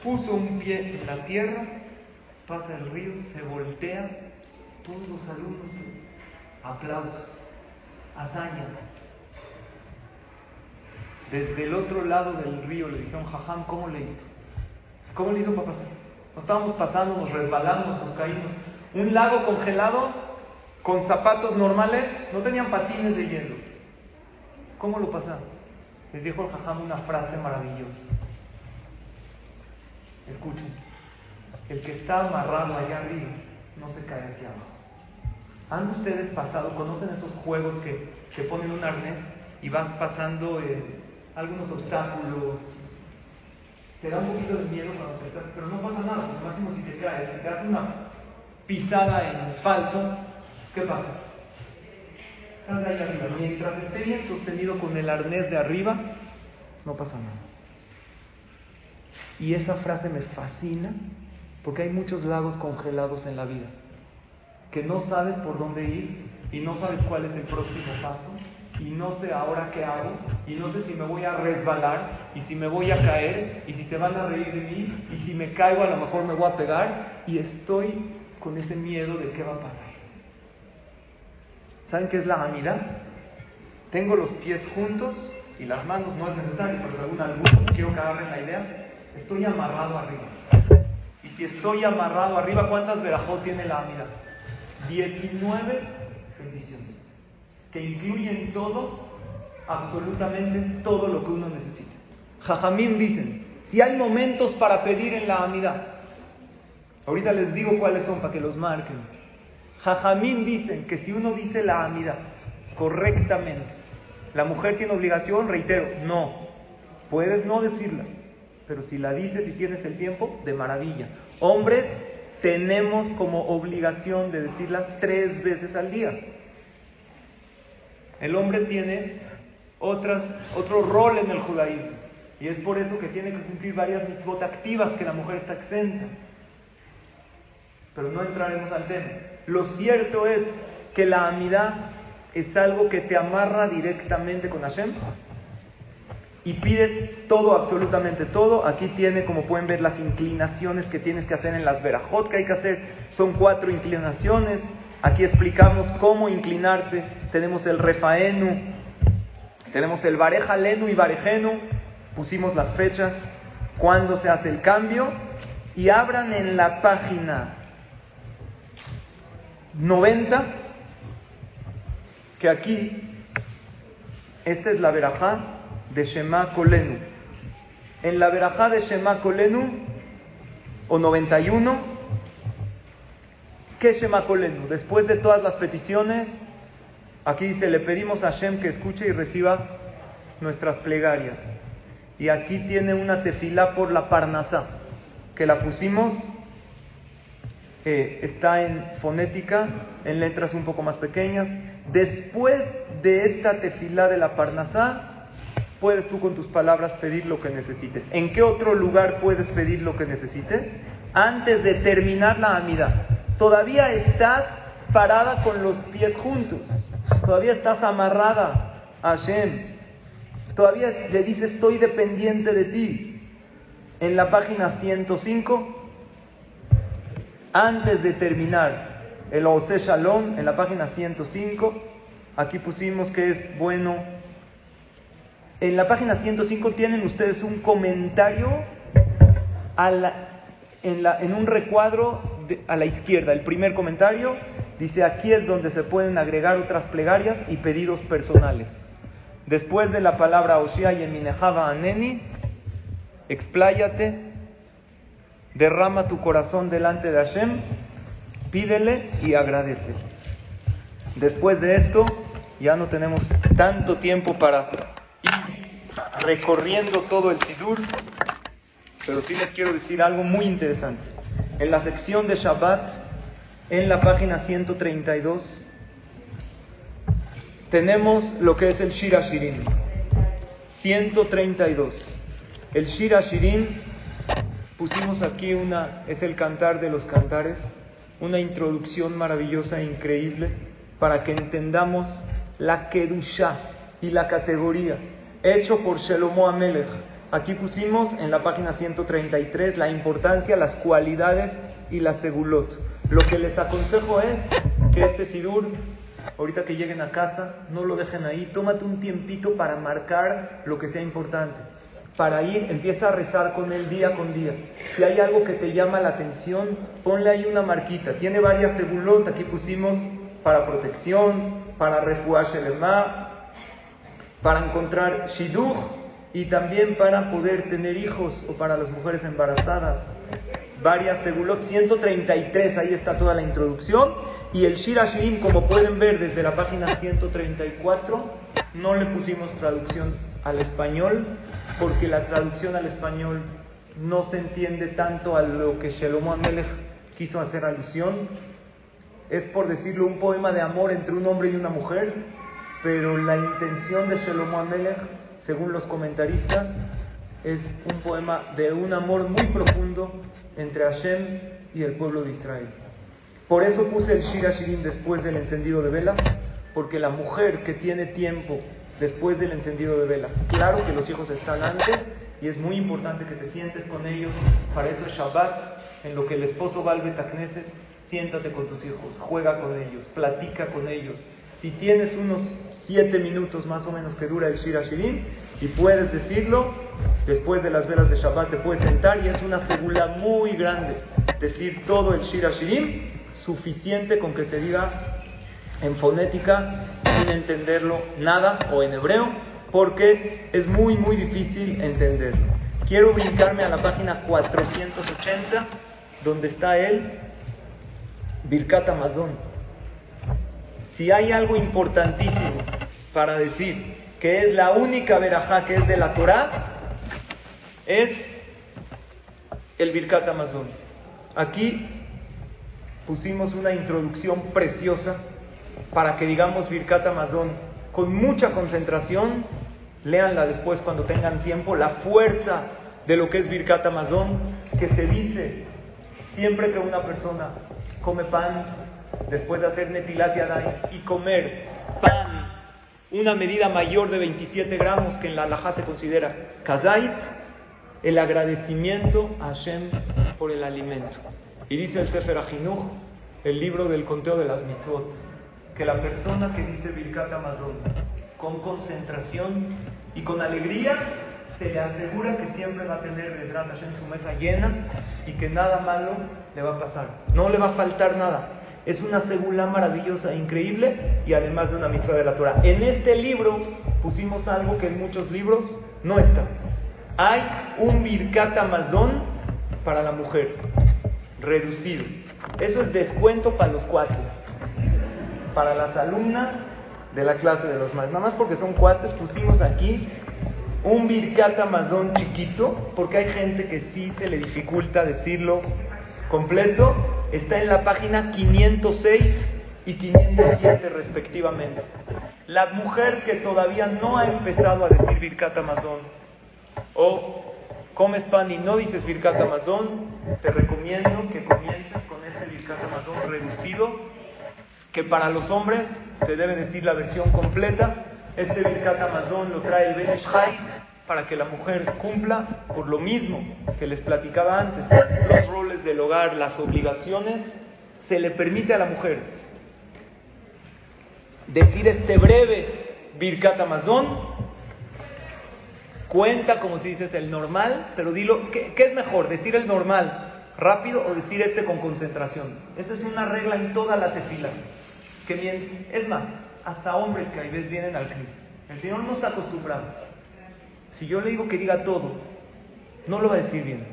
Puso un pie en la tierra, pasa el río, se voltea, todos los alumnos, aplausos, hazaña, desde el otro lado del río le dijeron, Jajam, ¿cómo le hizo? ¿Cómo le hizo para pasar? Nos estábamos pasando, nos resbalamos, nos caímos. Un lago congelado con zapatos normales, no tenían patines de hielo. ¿Cómo lo pasaron? Les dijo el Jajam una frase maravillosa. Escuchen, el que está amarrado allá arriba no se cae aquí abajo. ¿Han ustedes pasado, conocen esos juegos que, que ponen un arnés y vas pasando eh, algunos obstáculos. Te da un poquito de miedo cuando empezar, pero no pasa nada, máximo si se cae, si te hace una pisada en falso, ¿qué pasa? Mientras esté bien sostenido con el arnés de arriba, no pasa nada. Y esa frase me fascina porque hay muchos lagos congelados en la vida que no sabes por dónde ir y no sabes cuál es el próximo paso y no sé ahora qué hago, y no sé si me voy a resbalar, y si me voy a caer, y si se van a reír de mí, y si me caigo a lo mejor me voy a pegar, y estoy con ese miedo de qué va a pasar. ¿Saben qué es la amidad? Tengo los pies juntos y las manos no es necesario, pero según algunos quiero que agarren la idea, estoy amarrado arriba. Y si estoy amarrado arriba, ¿cuántas verajot tiene la amidad? 19 bendiciones que incluyen todo, absolutamente todo lo que uno necesita. Jajamín dicen, si hay momentos para pedir en la amidad, ahorita les digo cuáles son para que los marquen. Jajamín dicen que si uno dice la amidad correctamente, la mujer tiene obligación, reitero, no, puedes no decirla, pero si la dices y tienes el tiempo, de maravilla. Hombres, tenemos como obligación de decirla tres veces al día. El hombre tiene otras, otro rol en el judaísmo. Y es por eso que tiene que cumplir varias mitzvot activas que la mujer está exenta. Pero no entraremos al tema. Lo cierto es que la amidad es algo que te amarra directamente con Hashem y pides todo, absolutamente todo. Aquí tiene, como pueden ver, las inclinaciones que tienes que hacer en las verajot que hay que hacer. Son cuatro inclinaciones. Aquí explicamos cómo inclinarse. Tenemos el refaenu, tenemos el varejalenu y varejenu. Pusimos las fechas, cuándo se hace el cambio. Y abran en la página 90, que aquí, esta es la verajá de Shema Kolenu. En la verajá de Shema Kolenu, o 91, ¿qué Shema Kolenu? Después de todas las peticiones, aquí dice, le pedimos a Hashem que escuche y reciba nuestras plegarias. Y aquí tiene una tefilá por la Parnasá, que la pusimos, eh, está en fonética, en letras un poco más pequeñas. Después de esta tefilá de la Parnasá, puedes tú con tus palabras pedir lo que necesites. ¿En qué otro lugar puedes pedir lo que necesites? Antes de terminar la amida. Todavía estás parada con los pies juntos. Todavía estás amarrada a Hashem. Todavía le dices, estoy dependiente de ti. En la página 105, antes de terminar el Ose Shalom, en la página 105, aquí pusimos que es bueno en la página 105 tienen ustedes un comentario en, un recuadro a la izquierda. El primer comentario dice, aquí es donde se pueden agregar otras plegarias y pedidos personales. Después de la palabra Oshia y Eminejaba Aneni, expláyate, derrama tu corazón delante de Hashem, pídele y agradece. Después de esto, ya no tenemos tanto tiempo para recorriendo todo el Sidur, pero sí les quiero decir algo muy interesante. En la sección de Shabbat, en la página 132, tenemos lo que es el Shira Shirin. 132. El Shira Shirin, pusimos aquí una, es el cantar de los cantares, una introducción maravillosa e increíble para que entendamos la Kedusha y la categoría hecho por Shelomo Amelech. Aquí pusimos en la página 133 la importancia, las cualidades y la segulot. Lo que les aconsejo es que este sidur, ahorita que lleguen a casa, no lo dejen ahí, tómate un tiempito para marcar lo que sea importante. Para ir, empieza a rezar con él día con día. Si hay algo que te llama la atención, ponle ahí una marquita. Tiene varias segulot, aquí pusimos para protección, para refugiar Shelema, para encontrar shidduch y también para poder tener hijos o para las mujeres embarazadas. Varias segulot, 133, ahí está toda la introducción. Y el Shira Shirim, como pueden ver desde la página 134, no le pusimos traducción al español, porque la traducción al español no se entiende tanto a lo que Shelomo Amelech quiso hacer alusión. Es por decirlo un poema de amor entre un hombre y una mujer, pero la intención de Shelomo Amelech, según los comentaristas, es un poema de un amor muy profundo entre Hashem y el pueblo de Israel. Por eso puse el Shira Shirin después del encendido de vela, porque la mujer que tiene tiempo después del encendido de vela, claro que los hijos están antes y es muy importante que te sientes con ellos, para eso Shabbat, en lo que el esposo va al siéntate con tus hijos, juega con ellos, platica con ellos. Si tienes unos siete minutos más o menos que dura el Shira Shirin y puedes decirlo, después de las velas de Shabbat te puedes sentar y es una figura muy grande decir todo el Shira Shirin, suficiente con que se diga en fonética sin entenderlo nada o en hebreo, porque es muy muy difícil entenderlo. Quiero brincarme a la página 480, donde está el Birkat Amazon. Si hay algo importantísimo para decir que es la única verajá que es de la Torah, es el Birkat Amazon. Aquí pusimos una introducción preciosa para que digamos Birkat Amazon con mucha concentración Léanla después cuando tengan tiempo, la fuerza de lo que es Birkat Amazon, que se dice siempre que una persona come pan después de hacer Netilat y comer pan, una medida mayor de 27 gramos que en la halajá se considera kazait, el agradecimiento a Hashem por el alimento. Y dice el Sefer Ajinuch, el libro del conteo de las mitzvot, que la persona que dice Birkat Amazon con concentración y con alegría se le asegura que siempre va a tener Bedrat Hashem su mesa llena y que nada malo le va a pasar. No le va a faltar nada. Es una segula maravillosa, increíble y además de una mitzvah de la Torah. En este libro pusimos algo que en muchos libros no está. Hay un Birkat Amazon para la mujer, reducido. Eso es descuento para los cuates. Para las alumnas de la clase de los más. Nada más porque son cuates, pusimos aquí un Birkat Amazon chiquito, porque hay gente que sí se le dificulta decirlo completo. Está en la página 506 y 507 respectivamente. La mujer que todavía no ha empezado a decir Birkat Amazon o comes pan y no dices Birkat Amazon, te recomiendo que comiences con este Birkat Amazon reducido, que para los hombres se debe decir la versión completa. Este Birkat Amazon lo trae el Ben para que la mujer cumpla por lo mismo que les platicaba antes, los roles del hogar, las obligaciones, se le permite a la mujer decir este breve Birkat Amazon Cuenta como si dices el normal, pero dilo, ¿qué, es mejor? ¿Decir el normal rápido o decir este con concentración? Esa es una regla en toda la tefila. Bien, es más, hasta hombres que a veces vienen al Cristo. El Señor no está acostumbrado. Si yo le digo que diga todo, no lo va a decir bien.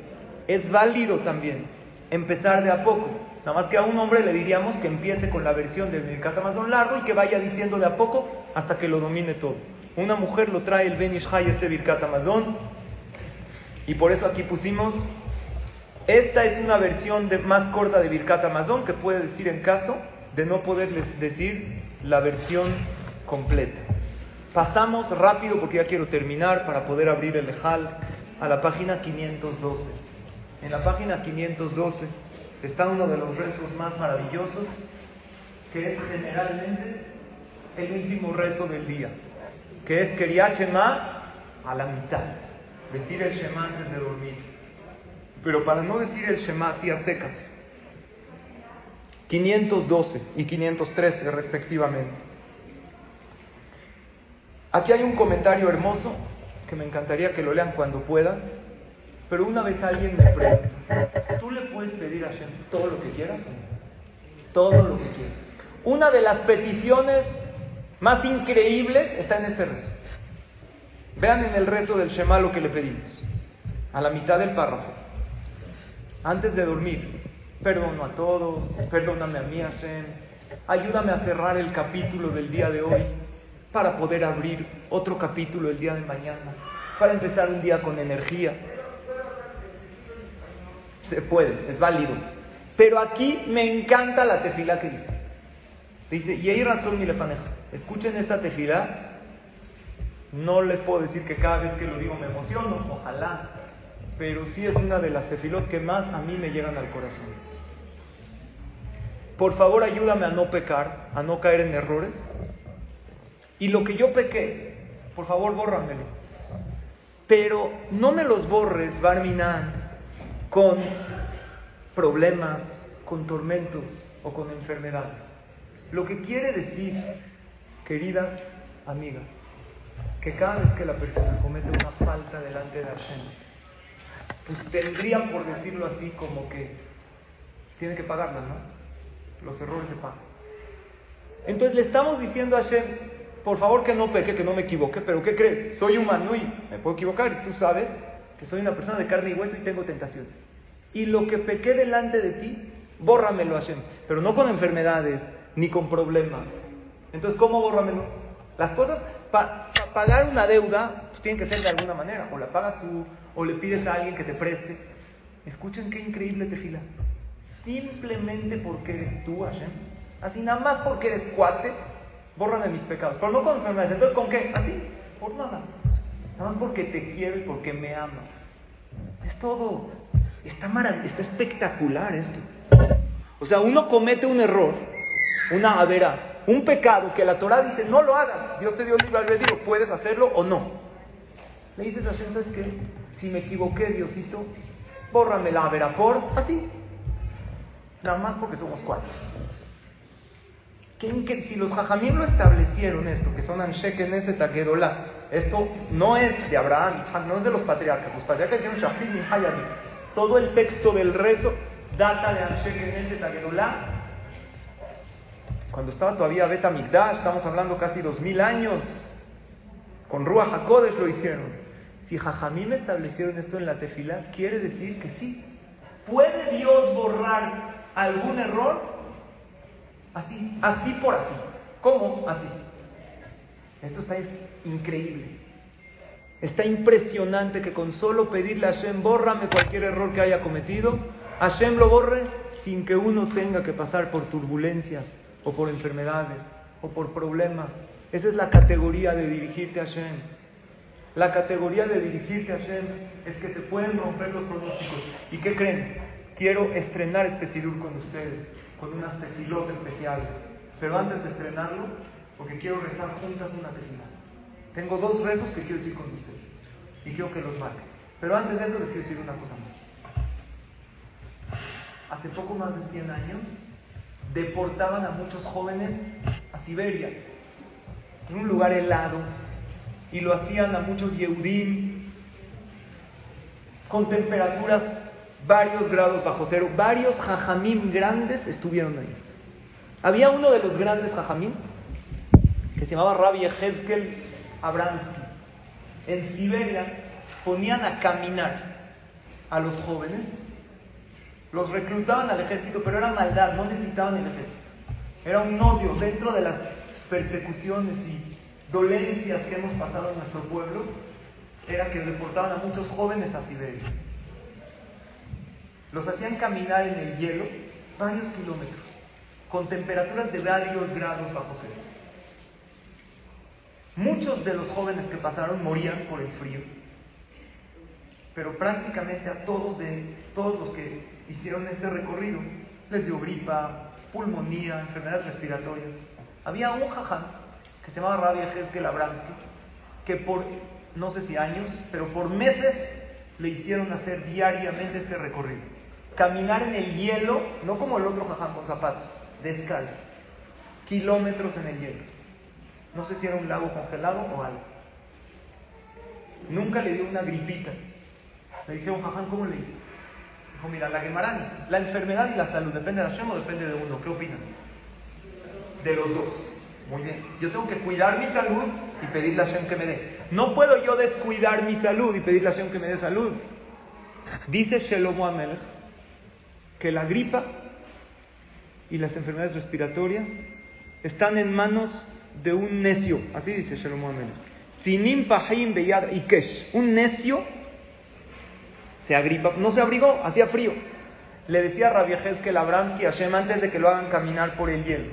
Es válido también empezar de a poco. Nada más que a un hombre le diríamos que empiece con la versión del Mirkat Amazon largo y que vaya diciendo de a poco hasta que lo domine todo. Una mujer lo trae el Ben Ishai, este Birkat Amazon. Y por eso aquí pusimos. Esta es una versión más corta de Birkat Amazon que puede decir en caso de no poderles decir la versión completa. Pasamos rápido porque ya quiero terminar para poder abrir el Ejal a la página 512. En la página 512 está uno de los rezos más maravillosos, que es generalmente el último rezo del día que es Keriat Shema a la mitad. Decir el Shema antes de dormir. Pero para no decir el Shema así a secas. 512 y 513 respectivamente. Aquí hay un comentario hermoso que me encantaría que lo lean cuando puedan. Pero una vez alguien me pregunta, ¿tú le puedes pedir a Shem todo lo que quieras? Todo lo que quieras. Una de las peticiones más increíble está en este rezo. Vean en el rezo del Shema lo que le pedimos. A la mitad del párrafo. Antes de dormir, perdono a todos, perdóname a mí, Hashem. Ayúdame a cerrar el capítulo del día de hoy para poder abrir otro capítulo el día de mañana, para empezar un día con energía. Se puede, es válido. Pero aquí me encanta la tefila que dice. Dice, y ahí razón mi lefaneja. Escuchen esta tefilá. No les puedo decir que cada vez que lo digo me emociono, ojalá, pero sí es una de las tefilot que más a mí me llegan al corazón. Por favor, ayúdame a no pecar, a no caer en errores. Y lo que yo pequé, por favor, bórramelo. Pero no me los borres, Barminan, con problemas, con tormentos o con enfermedades. Lo que quiere decir Queridas amigas, que cada vez que la persona comete una falta delante de Hashem, pues tendría, por decirlo así, como que tiene que pagarla, ¿no? Los errores se pagan. Entonces le estamos diciendo a Hashem, por favor que no peque, que no me equivoque, pero ¿qué crees? Soy humano y me puedo equivocar y tú sabes que soy una persona de carne y hueso y tengo tentaciones. Y lo que pequé delante de ti, bórramelo Hashem, pero no con enfermedades ni con problemas, entonces, ¿cómo bórramelo? Las cosas, para pagar una deuda, pues tienen que ser de alguna manera. O la pagas tú, o le pides a alguien que te preste. Escuchen qué increíble tefila. Simplemente porque eres tú, Hashem. Así, nada más porque eres cuate, bórrame mis pecados. Pero no con enfermedades. Entonces, ¿con qué? Así, por nada. nada más porque te quiero y porque me amas. Es todo, está, está espectacular esto. O sea, uno comete un error, una avera, un pecado que la Torah dice no lo hagas. Dios te dio libre albedrío, puedes hacerlo o no. Le dices a Hashem, ¿sabes qué? Si me equivoqué, Diosito, bórrame la por así. Nada más porque somos cuatro. Que, si los jajamim lo establecieron esto, que son Anshek en ese esto no es de Abraham, no es de los patriarcas. Los patriarcas hicieron Shafir min Todo el texto del rezo data de Anshek en ese Cuando estaba todavía Beta Migdash, estamos hablando casi dos mil años, con Ruach HaKodesh lo hicieron. Si Jajamim establecieron esto en la tefilá, quiere decir que sí. ¿Puede Dios borrar algún error? Así, así por así. ¿Cómo? Así. Esto está increíble. Está impresionante que con solo pedirle a Hashem, bórrame cualquier error que haya cometido, Hashem lo borre sin que uno tenga que pasar por turbulencias o por enfermedades o por problemas. Esa es la categoría de dirigirte a Hashem. La categoría de dirigirse a Hashem es que se pueden romper los pronósticos. ¿Y qué creen? Quiero estrenar este sidur con ustedes, con unas tefilot especiales. Pero antes de estrenarlo, porque quiero rezar juntas una tefilá. Tengo dos rezos que quiero decir con ustedes. Y quiero que los marquen. Pero antes de eso les quiero decir una cosa más. Hace poco más de 100 años deportaban a muchos jóvenes a Siberia, en un lugar helado, y lo hacían a muchos Yehudim con temperaturas varios grados bajo cero. Varios jajamim grandes estuvieron ahí. Había uno de los grandes jajamim que se llamaba Rabbi Ezekiel Abramsky. En Siberia ponían a caminar a los jóvenes, los reclutaban al ejército, pero era maldad, no necesitaban el ejército. Era un odio dentro de las persecuciones y dolencias que hemos pasado en nuestro pueblo era que deportaban a muchos jóvenes a Siberia. Los hacían caminar en el hielo varios kilómetros, con temperaturas de varios grados bajo cero. Muchos de los jóvenes que pasaron morían por el frío, pero prácticamente a todos, de, todos los que hicieron este recorrido les dio gripa, pulmonía, enfermedades respiratorias. Había un jaján se llamaba Rabbi Ezequiel Abramsky, que por no sé si años, pero por meses le hicieron hacer diariamente este recorrido. Caminar en el hielo, no como el otro jaján con zapatos, descalzo, kilómetros en el hielo. No sé si era un lago congelado o algo. Nunca le dio una gripita. Le dijeron, jaján, ¿cómo le hice? Dijo, mira, la Gemara la enfermedad y la salud, ¿depende de Hashem o depende de uno? ¿Qué opinan? De los dos. Muy bien, yo tengo que cuidar mi salud y pedirle a Hashem que me dé. No puedo yo descuidar mi salud y pedirle a Hashem que me dé salud. Dice Shelomo Amelech que la gripa y las enfermedades respiratorias están en manos de un necio. Así dice Shelomo Amelech. Sinim Pahim Beyad Ikesh. Un necio se agripa, no se abrigó, hacía frío. Le decía a Rabbi que Abramsky a Hashem antes de que lo hagan caminar por el hielo.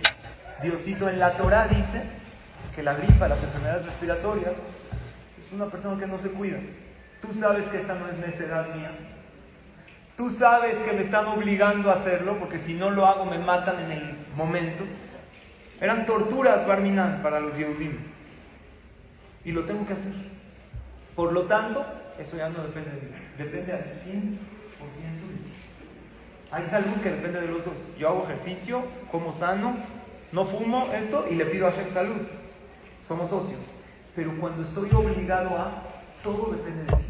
Diosito en la Torah dice que la gripa, las enfermedades respiratorias, es una persona que no se cuida. Tú sabes que esta no es necedad mía. Tú sabes que me están obligando a hacerlo porque si no lo hago me matan en el momento. Eran torturas, Barminan, para los Yehudim. Y lo tengo que hacer. Por lo tanto, eso ya no depende de mí. Depende al 100% de ti. Hay salud que depende de los dos. Yo hago ejercicio, como sano, no fumo esto y le pido a Hashem salud. Somos socios. Pero cuando estoy obligado a, todo depende de ti.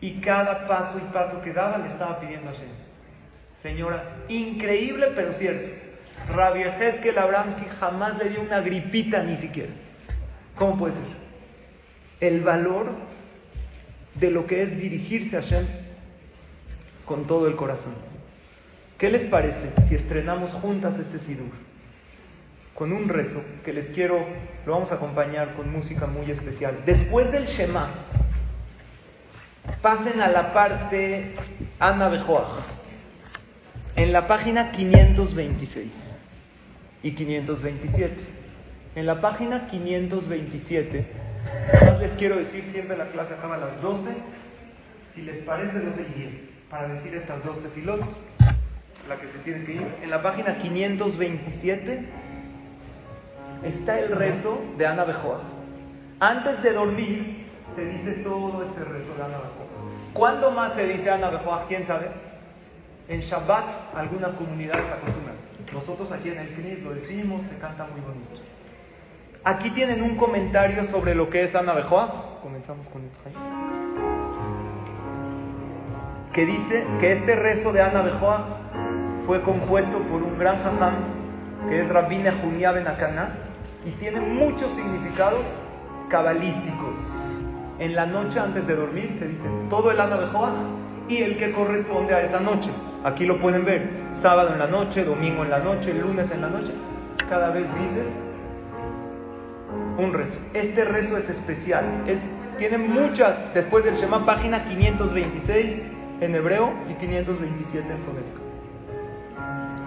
Y cada paso y paso que daba le estaba pidiendo a Hashem. Señora, increíble pero cierto. Rabbi Ezequiel Abramsky jamás le dio una gripita ni siquiera. ¿Cómo puede ser? El valor de lo que es dirigirse a Hashem con todo el corazón. ¿Qué les parece si estrenamos juntas este Sidur? Con un rezo que les quiero, lo vamos a acompañar con música muy especial. Después del Shema, pasen a la parte Ana Bejoach, en la página 526 y 527. En la página 527 Además les quiero decir, siempre la clase acaba a las 12, si les parece 12 y 10, para decir estas dos tefilot, la que se tiene que ir. En la página 527 está el rezo de Ana Bejoa. Antes de dormir se dice todo este rezo de Ana Bejoa. ¿Cuándo más se dice Ana Bejoa? ¿Quién sabe? En Shabbat algunas comunidades acostumbran. Nosotros aquí en el CNIS lo decimos, se canta muy bonito. Aquí tienen un comentario sobre lo que es Ana Bejoa. Comenzamos con esto Que dice que este rezo de Ana Bejoa fue compuesto por un gran jajam que es Rabbi Junia Ben y tiene muchos significados cabalísticos. En la noche antes de dormir se dice todo el Ana Bejoa y el que corresponde a esa noche. Aquí lo pueden ver, sábado en la noche, domingo en la noche, lunes en la noche. Cada vez dices un rezo. Este rezo es especial, es, tiene muchas, después del Shema, página 526 en hebreo y 527 en fonética.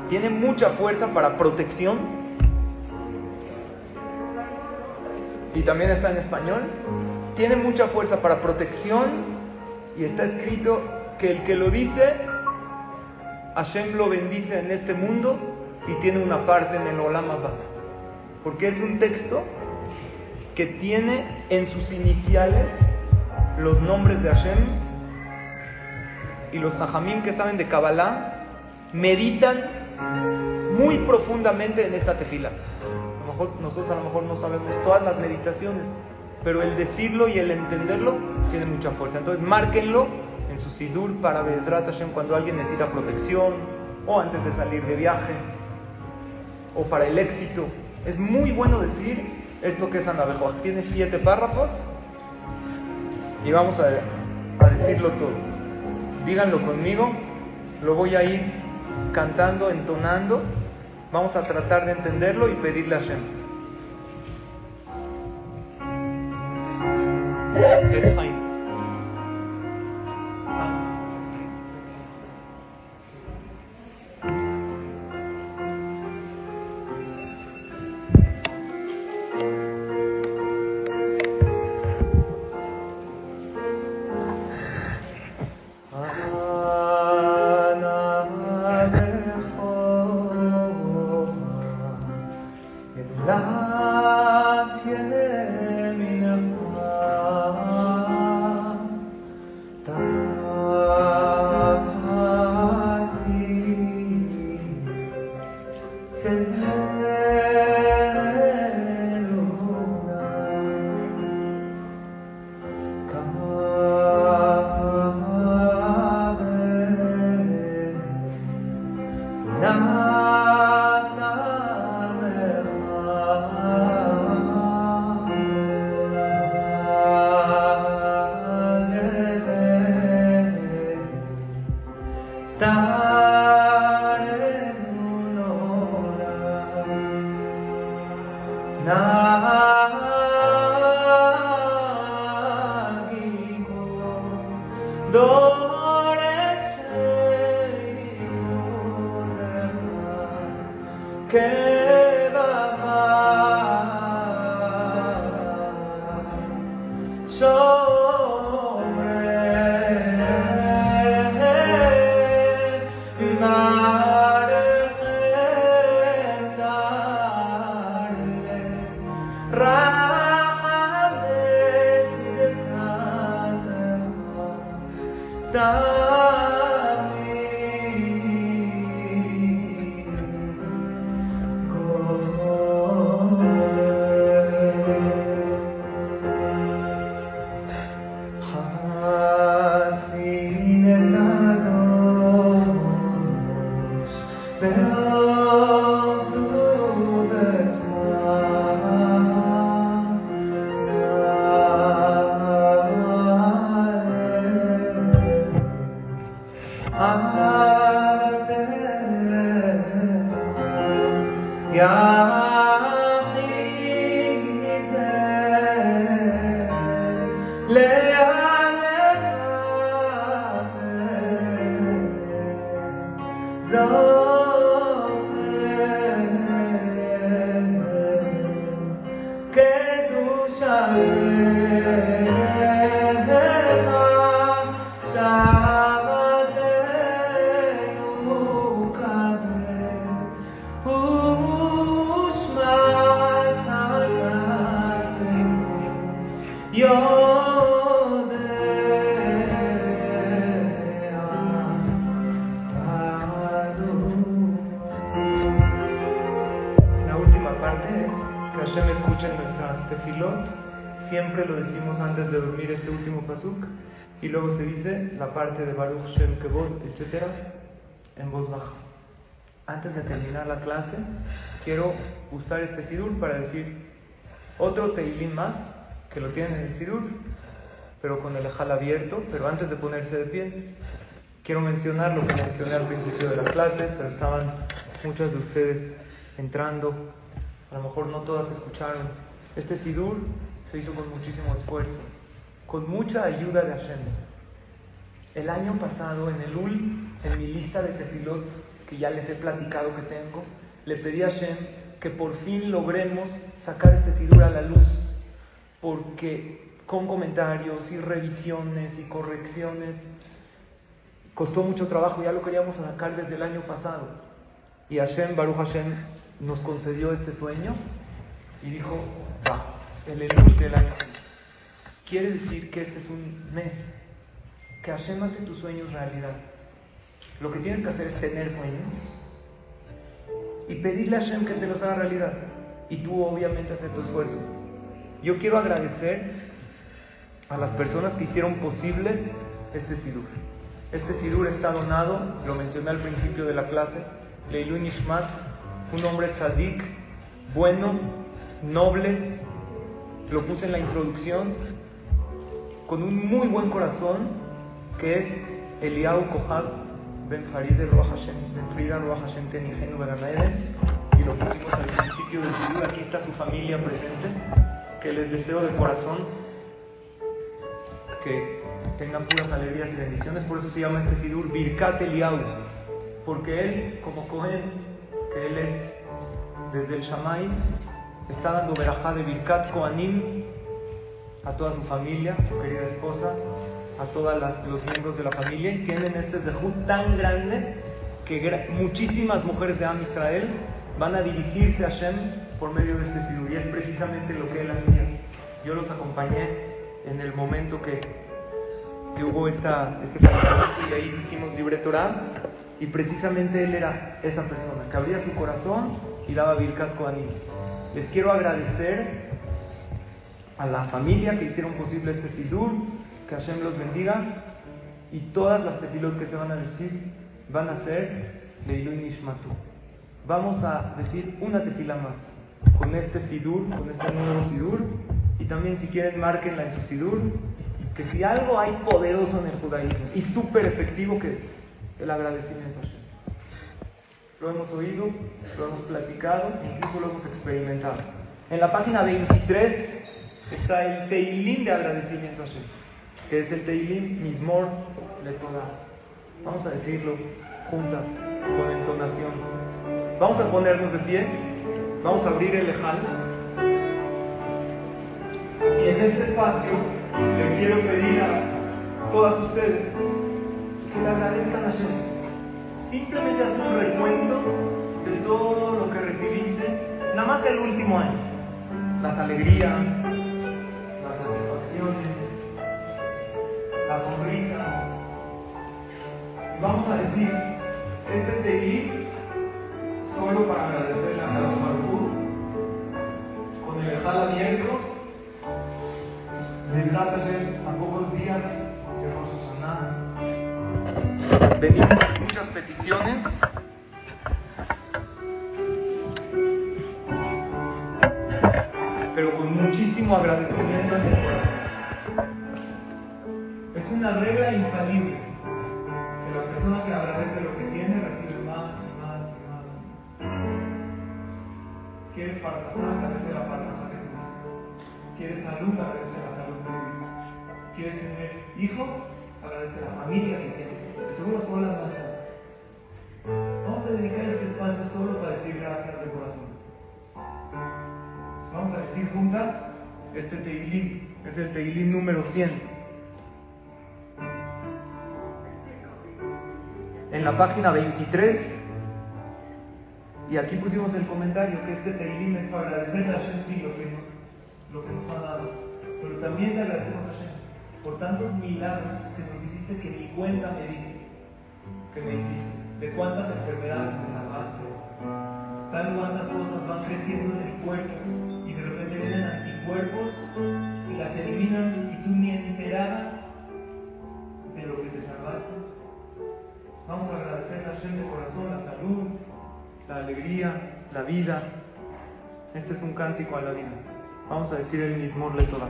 Tiene mucha fuerza para protección y también está en español. Tiene mucha fuerza para protección y está escrito que el que lo dice, Hashem lo bendice en este mundo y tiene una parte en el Olam Abba. Porque es un texto que tiene en sus iniciales los nombres de Hashem y los Najamim que saben de Kabbalah meditan muy profundamente en esta tefila. Mejor, nosotros a lo mejor no sabemos todas las meditaciones, pero el decirlo y el entenderlo tiene mucha fuerza. Entonces márquenlo en su sidur para Bezrat Hashem cuando alguien necesita protección o antes de salir de viaje o para el éxito. Es muy bueno decir esto que es Anabejoa. Tiene siete párrafos y vamos a, a decirlo todo. Díganlo conmigo, lo voy a ir cantando, entonando. Vamos a tratar de entenderlo y pedirle a Hashem. La última parte, que allí me escuchen nuestras tefilot, siempre lo decimos antes de dormir este último pasuk, y luego se dice la parte de Baruch Shem Kevod, etc., en voz baja. Antes de terminar la clase, quiero usar este sidur para decir otro teilim más que lo tienen en el sidur, pero con el ejal abierto. Pero antes de ponerse de pie, quiero mencionar lo que mencioné al principio de la clase, pero estaban muchas de ustedes entrando a lo mejor no todas escucharon. Este Sidur se hizo con muchísimo esfuerzo, con mucha ayuda de Hashem. El año pasado, en el UL, en mi lista de tefilot, que ya les he platicado que tengo, le pedí a Hashem que por fin logremos sacar este Sidur a la luz, porque con comentarios y revisiones y correcciones costó mucho trabajo, ya lo queríamos sacar desde el año pasado. Y Hashem, Baruch Hashem, nos concedió este sueño y dijo, va, el Elul del año. Quiere decir que este es un mes, que Hashem hace tus sueños realidad. Lo que tienes que hacer es tener sueños y pedirle a Hashem que te los haga realidad. Y tú obviamente hacer tu esfuerzo. Yo quiero agradecer a las personas que hicieron posible este Sidur. Este Sidur está donado, lo mencioné al principio de la clase, Leilun Ishmat, un hombre tzadik, bueno, noble, lo puse en la introducción, con un muy buen corazón, que es Eliau Kohab Ben Farid Ruach Hashem, Ben Frida Ruach Hashem y lo pusimos al principio del Sidur, aquí está su familia presente, que les deseo de corazón que tengan puras alegrías y bendiciones, por eso se llama este Sidur Birkat Eliau, porque él, como Cohen, que él es desde el Shamay, está dando verajá de Birkat Koanim a toda su familia, su querida esposa, a todos los miembros de la familia, y tienen este zehut tan grande que muchísimas mujeres de Am Israel van a dirigirse a Shem por medio de este sidur, y es precisamente lo que él hacía. Yo los acompañé en el momento que, que hubo esta, este y ahí hicimos libre Torah, y precisamente él era esa persona, que abría su corazón y daba Birkat Kohanim. Les quiero agradecer a la familia que hicieron posible este Sidur, que Hashem los bendiga, y todas las tefilot que se van a decir van a ser Leilu Nishmatu. Vamos a decir una tefila más con este Sidur, con este nuevo Sidur, y también si quieren márquenla en su Sidur, que si algo hay poderoso en el judaísmo y súper efectivo que es el agradecimiento a Hashem. Lo hemos oído, lo hemos platicado, incluso lo hemos experimentado. En la página 23 está el Teilim de agradecimiento a Hashem, que es el Teilim Mismor de Vamos a decirlo juntas, con entonación. Vamos a ponernos de pie, vamos a abrir el Ejal. Y en este espacio le quiero pedir a todas ustedes que le agradezcan a Hashem. Simplemente haz un recuento de todo lo que recibiste, nada más el último año. Las alegrías, las satisfacciones, la sonrisa. Y vamos a decir, este te solo para agradecerle a Carlos Marcú, con el ejal abierto, de a pocos días de Rosh Hashanah venimos con muchas peticiones. Pero con muchísimo agradecimiento en el corazón. Es una regla infalible que la persona que agradece lo que tiene ¿Quieres parnasá? Agradece la parnasá que tienes. ¿Quieres salud? Agradece la salud que tienes. ¿Quieres tener hijos? Agradece la familia que tienes seguro son las más Vamos a dedicar este espacio solo para decir gracias de corazón. Vamos a decir juntas este Teilim, es el Teilim número 100. En la página 23, y aquí pusimos el comentario que este Teilim es para agradecer a Hashem sí, lo, que nos, lo que nos ha dado, pero también le agradecemos a Hashem por tantos milagros que nos hiciste que ni cuenta me di, que me hiciste, de cuántas enfermedades me salvaste. ¿Saben cuántas cosas van creciendo en el cuerpo y de repente vienen anticuerpos y las eliminan y tú ni enterada de lo que te salvaste? Vamos a agradecer a Hashem de corazón la salud, alegría, la vida. Este es un cántico a la vida. Vamos a decir el mismo toda.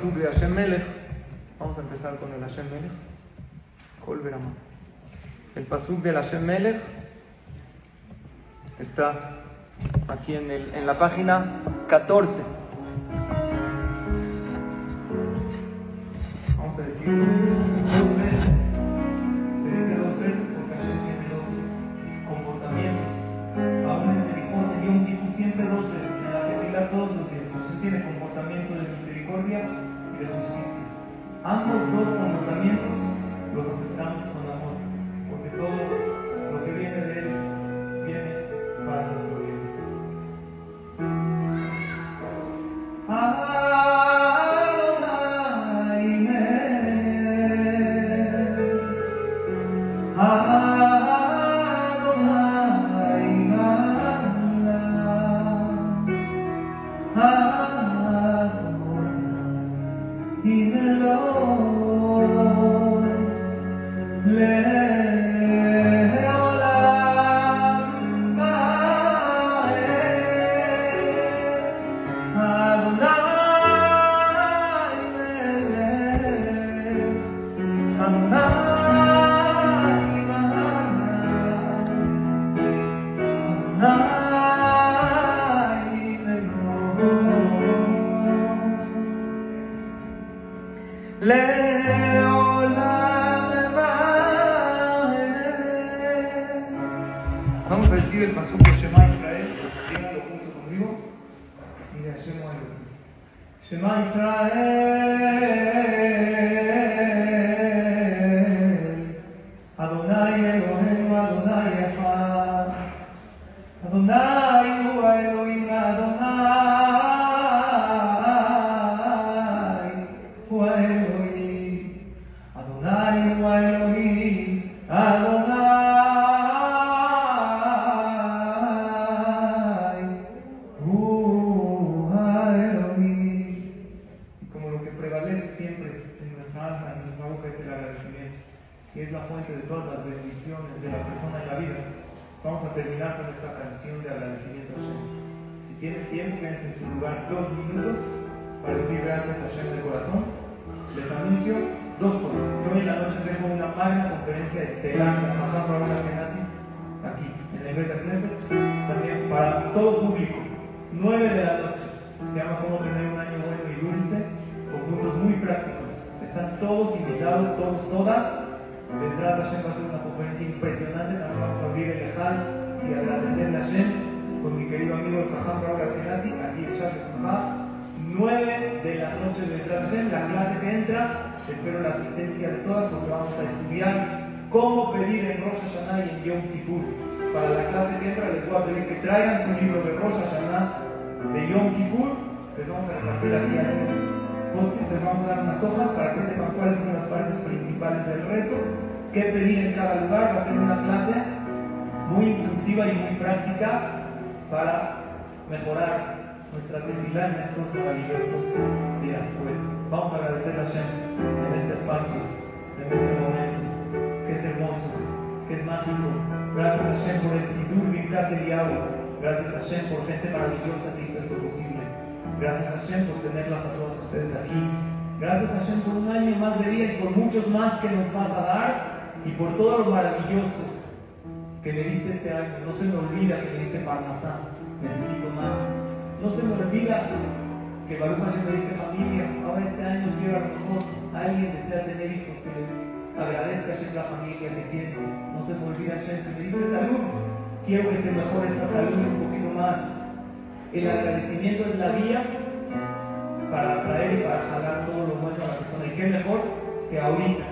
Pasuk de Hashem Melech. Vamos a empezar con el Hashem Melech. El pasuk del Hashem Melech está aquí en, el, en la página 14. Vamos a decir Gracias a Shem por el Sidur Birkat Gracias a Shem por gente maravillosa que hizo esto posible. Gracias a Shem por tenerlas a todos ustedes aquí. Gracias a Shem por un año más de vida y por muchos más que nos vas a dar y por todo lo maravilloso que me diste este año. No se me olvida que me diste Parnasá. Necesito más. No se me olvida que Baruch Hashem me diste familia. Ahora este año quiero a lo mejor alguien desea tener hijos que le agradezca a la familia que tiene. No se me olvida Shem que me diste salud quiero que se mejore esta salud un poquito más. El agradecimiento es la vía para atraer y para jalar todo lo bueno a la persona. Y qué mejor que ahorita,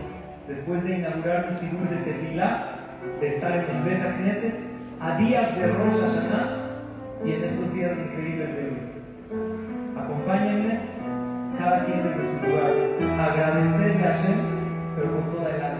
después de inaugurar un sigur de tefilá, de estar en el Beta Knesset, a días de Rosh Hashanah y en estos días increíbles de hoy. Acompáñenme, cada quien desde su lugar, agradecerle a Hashem, pero con toda.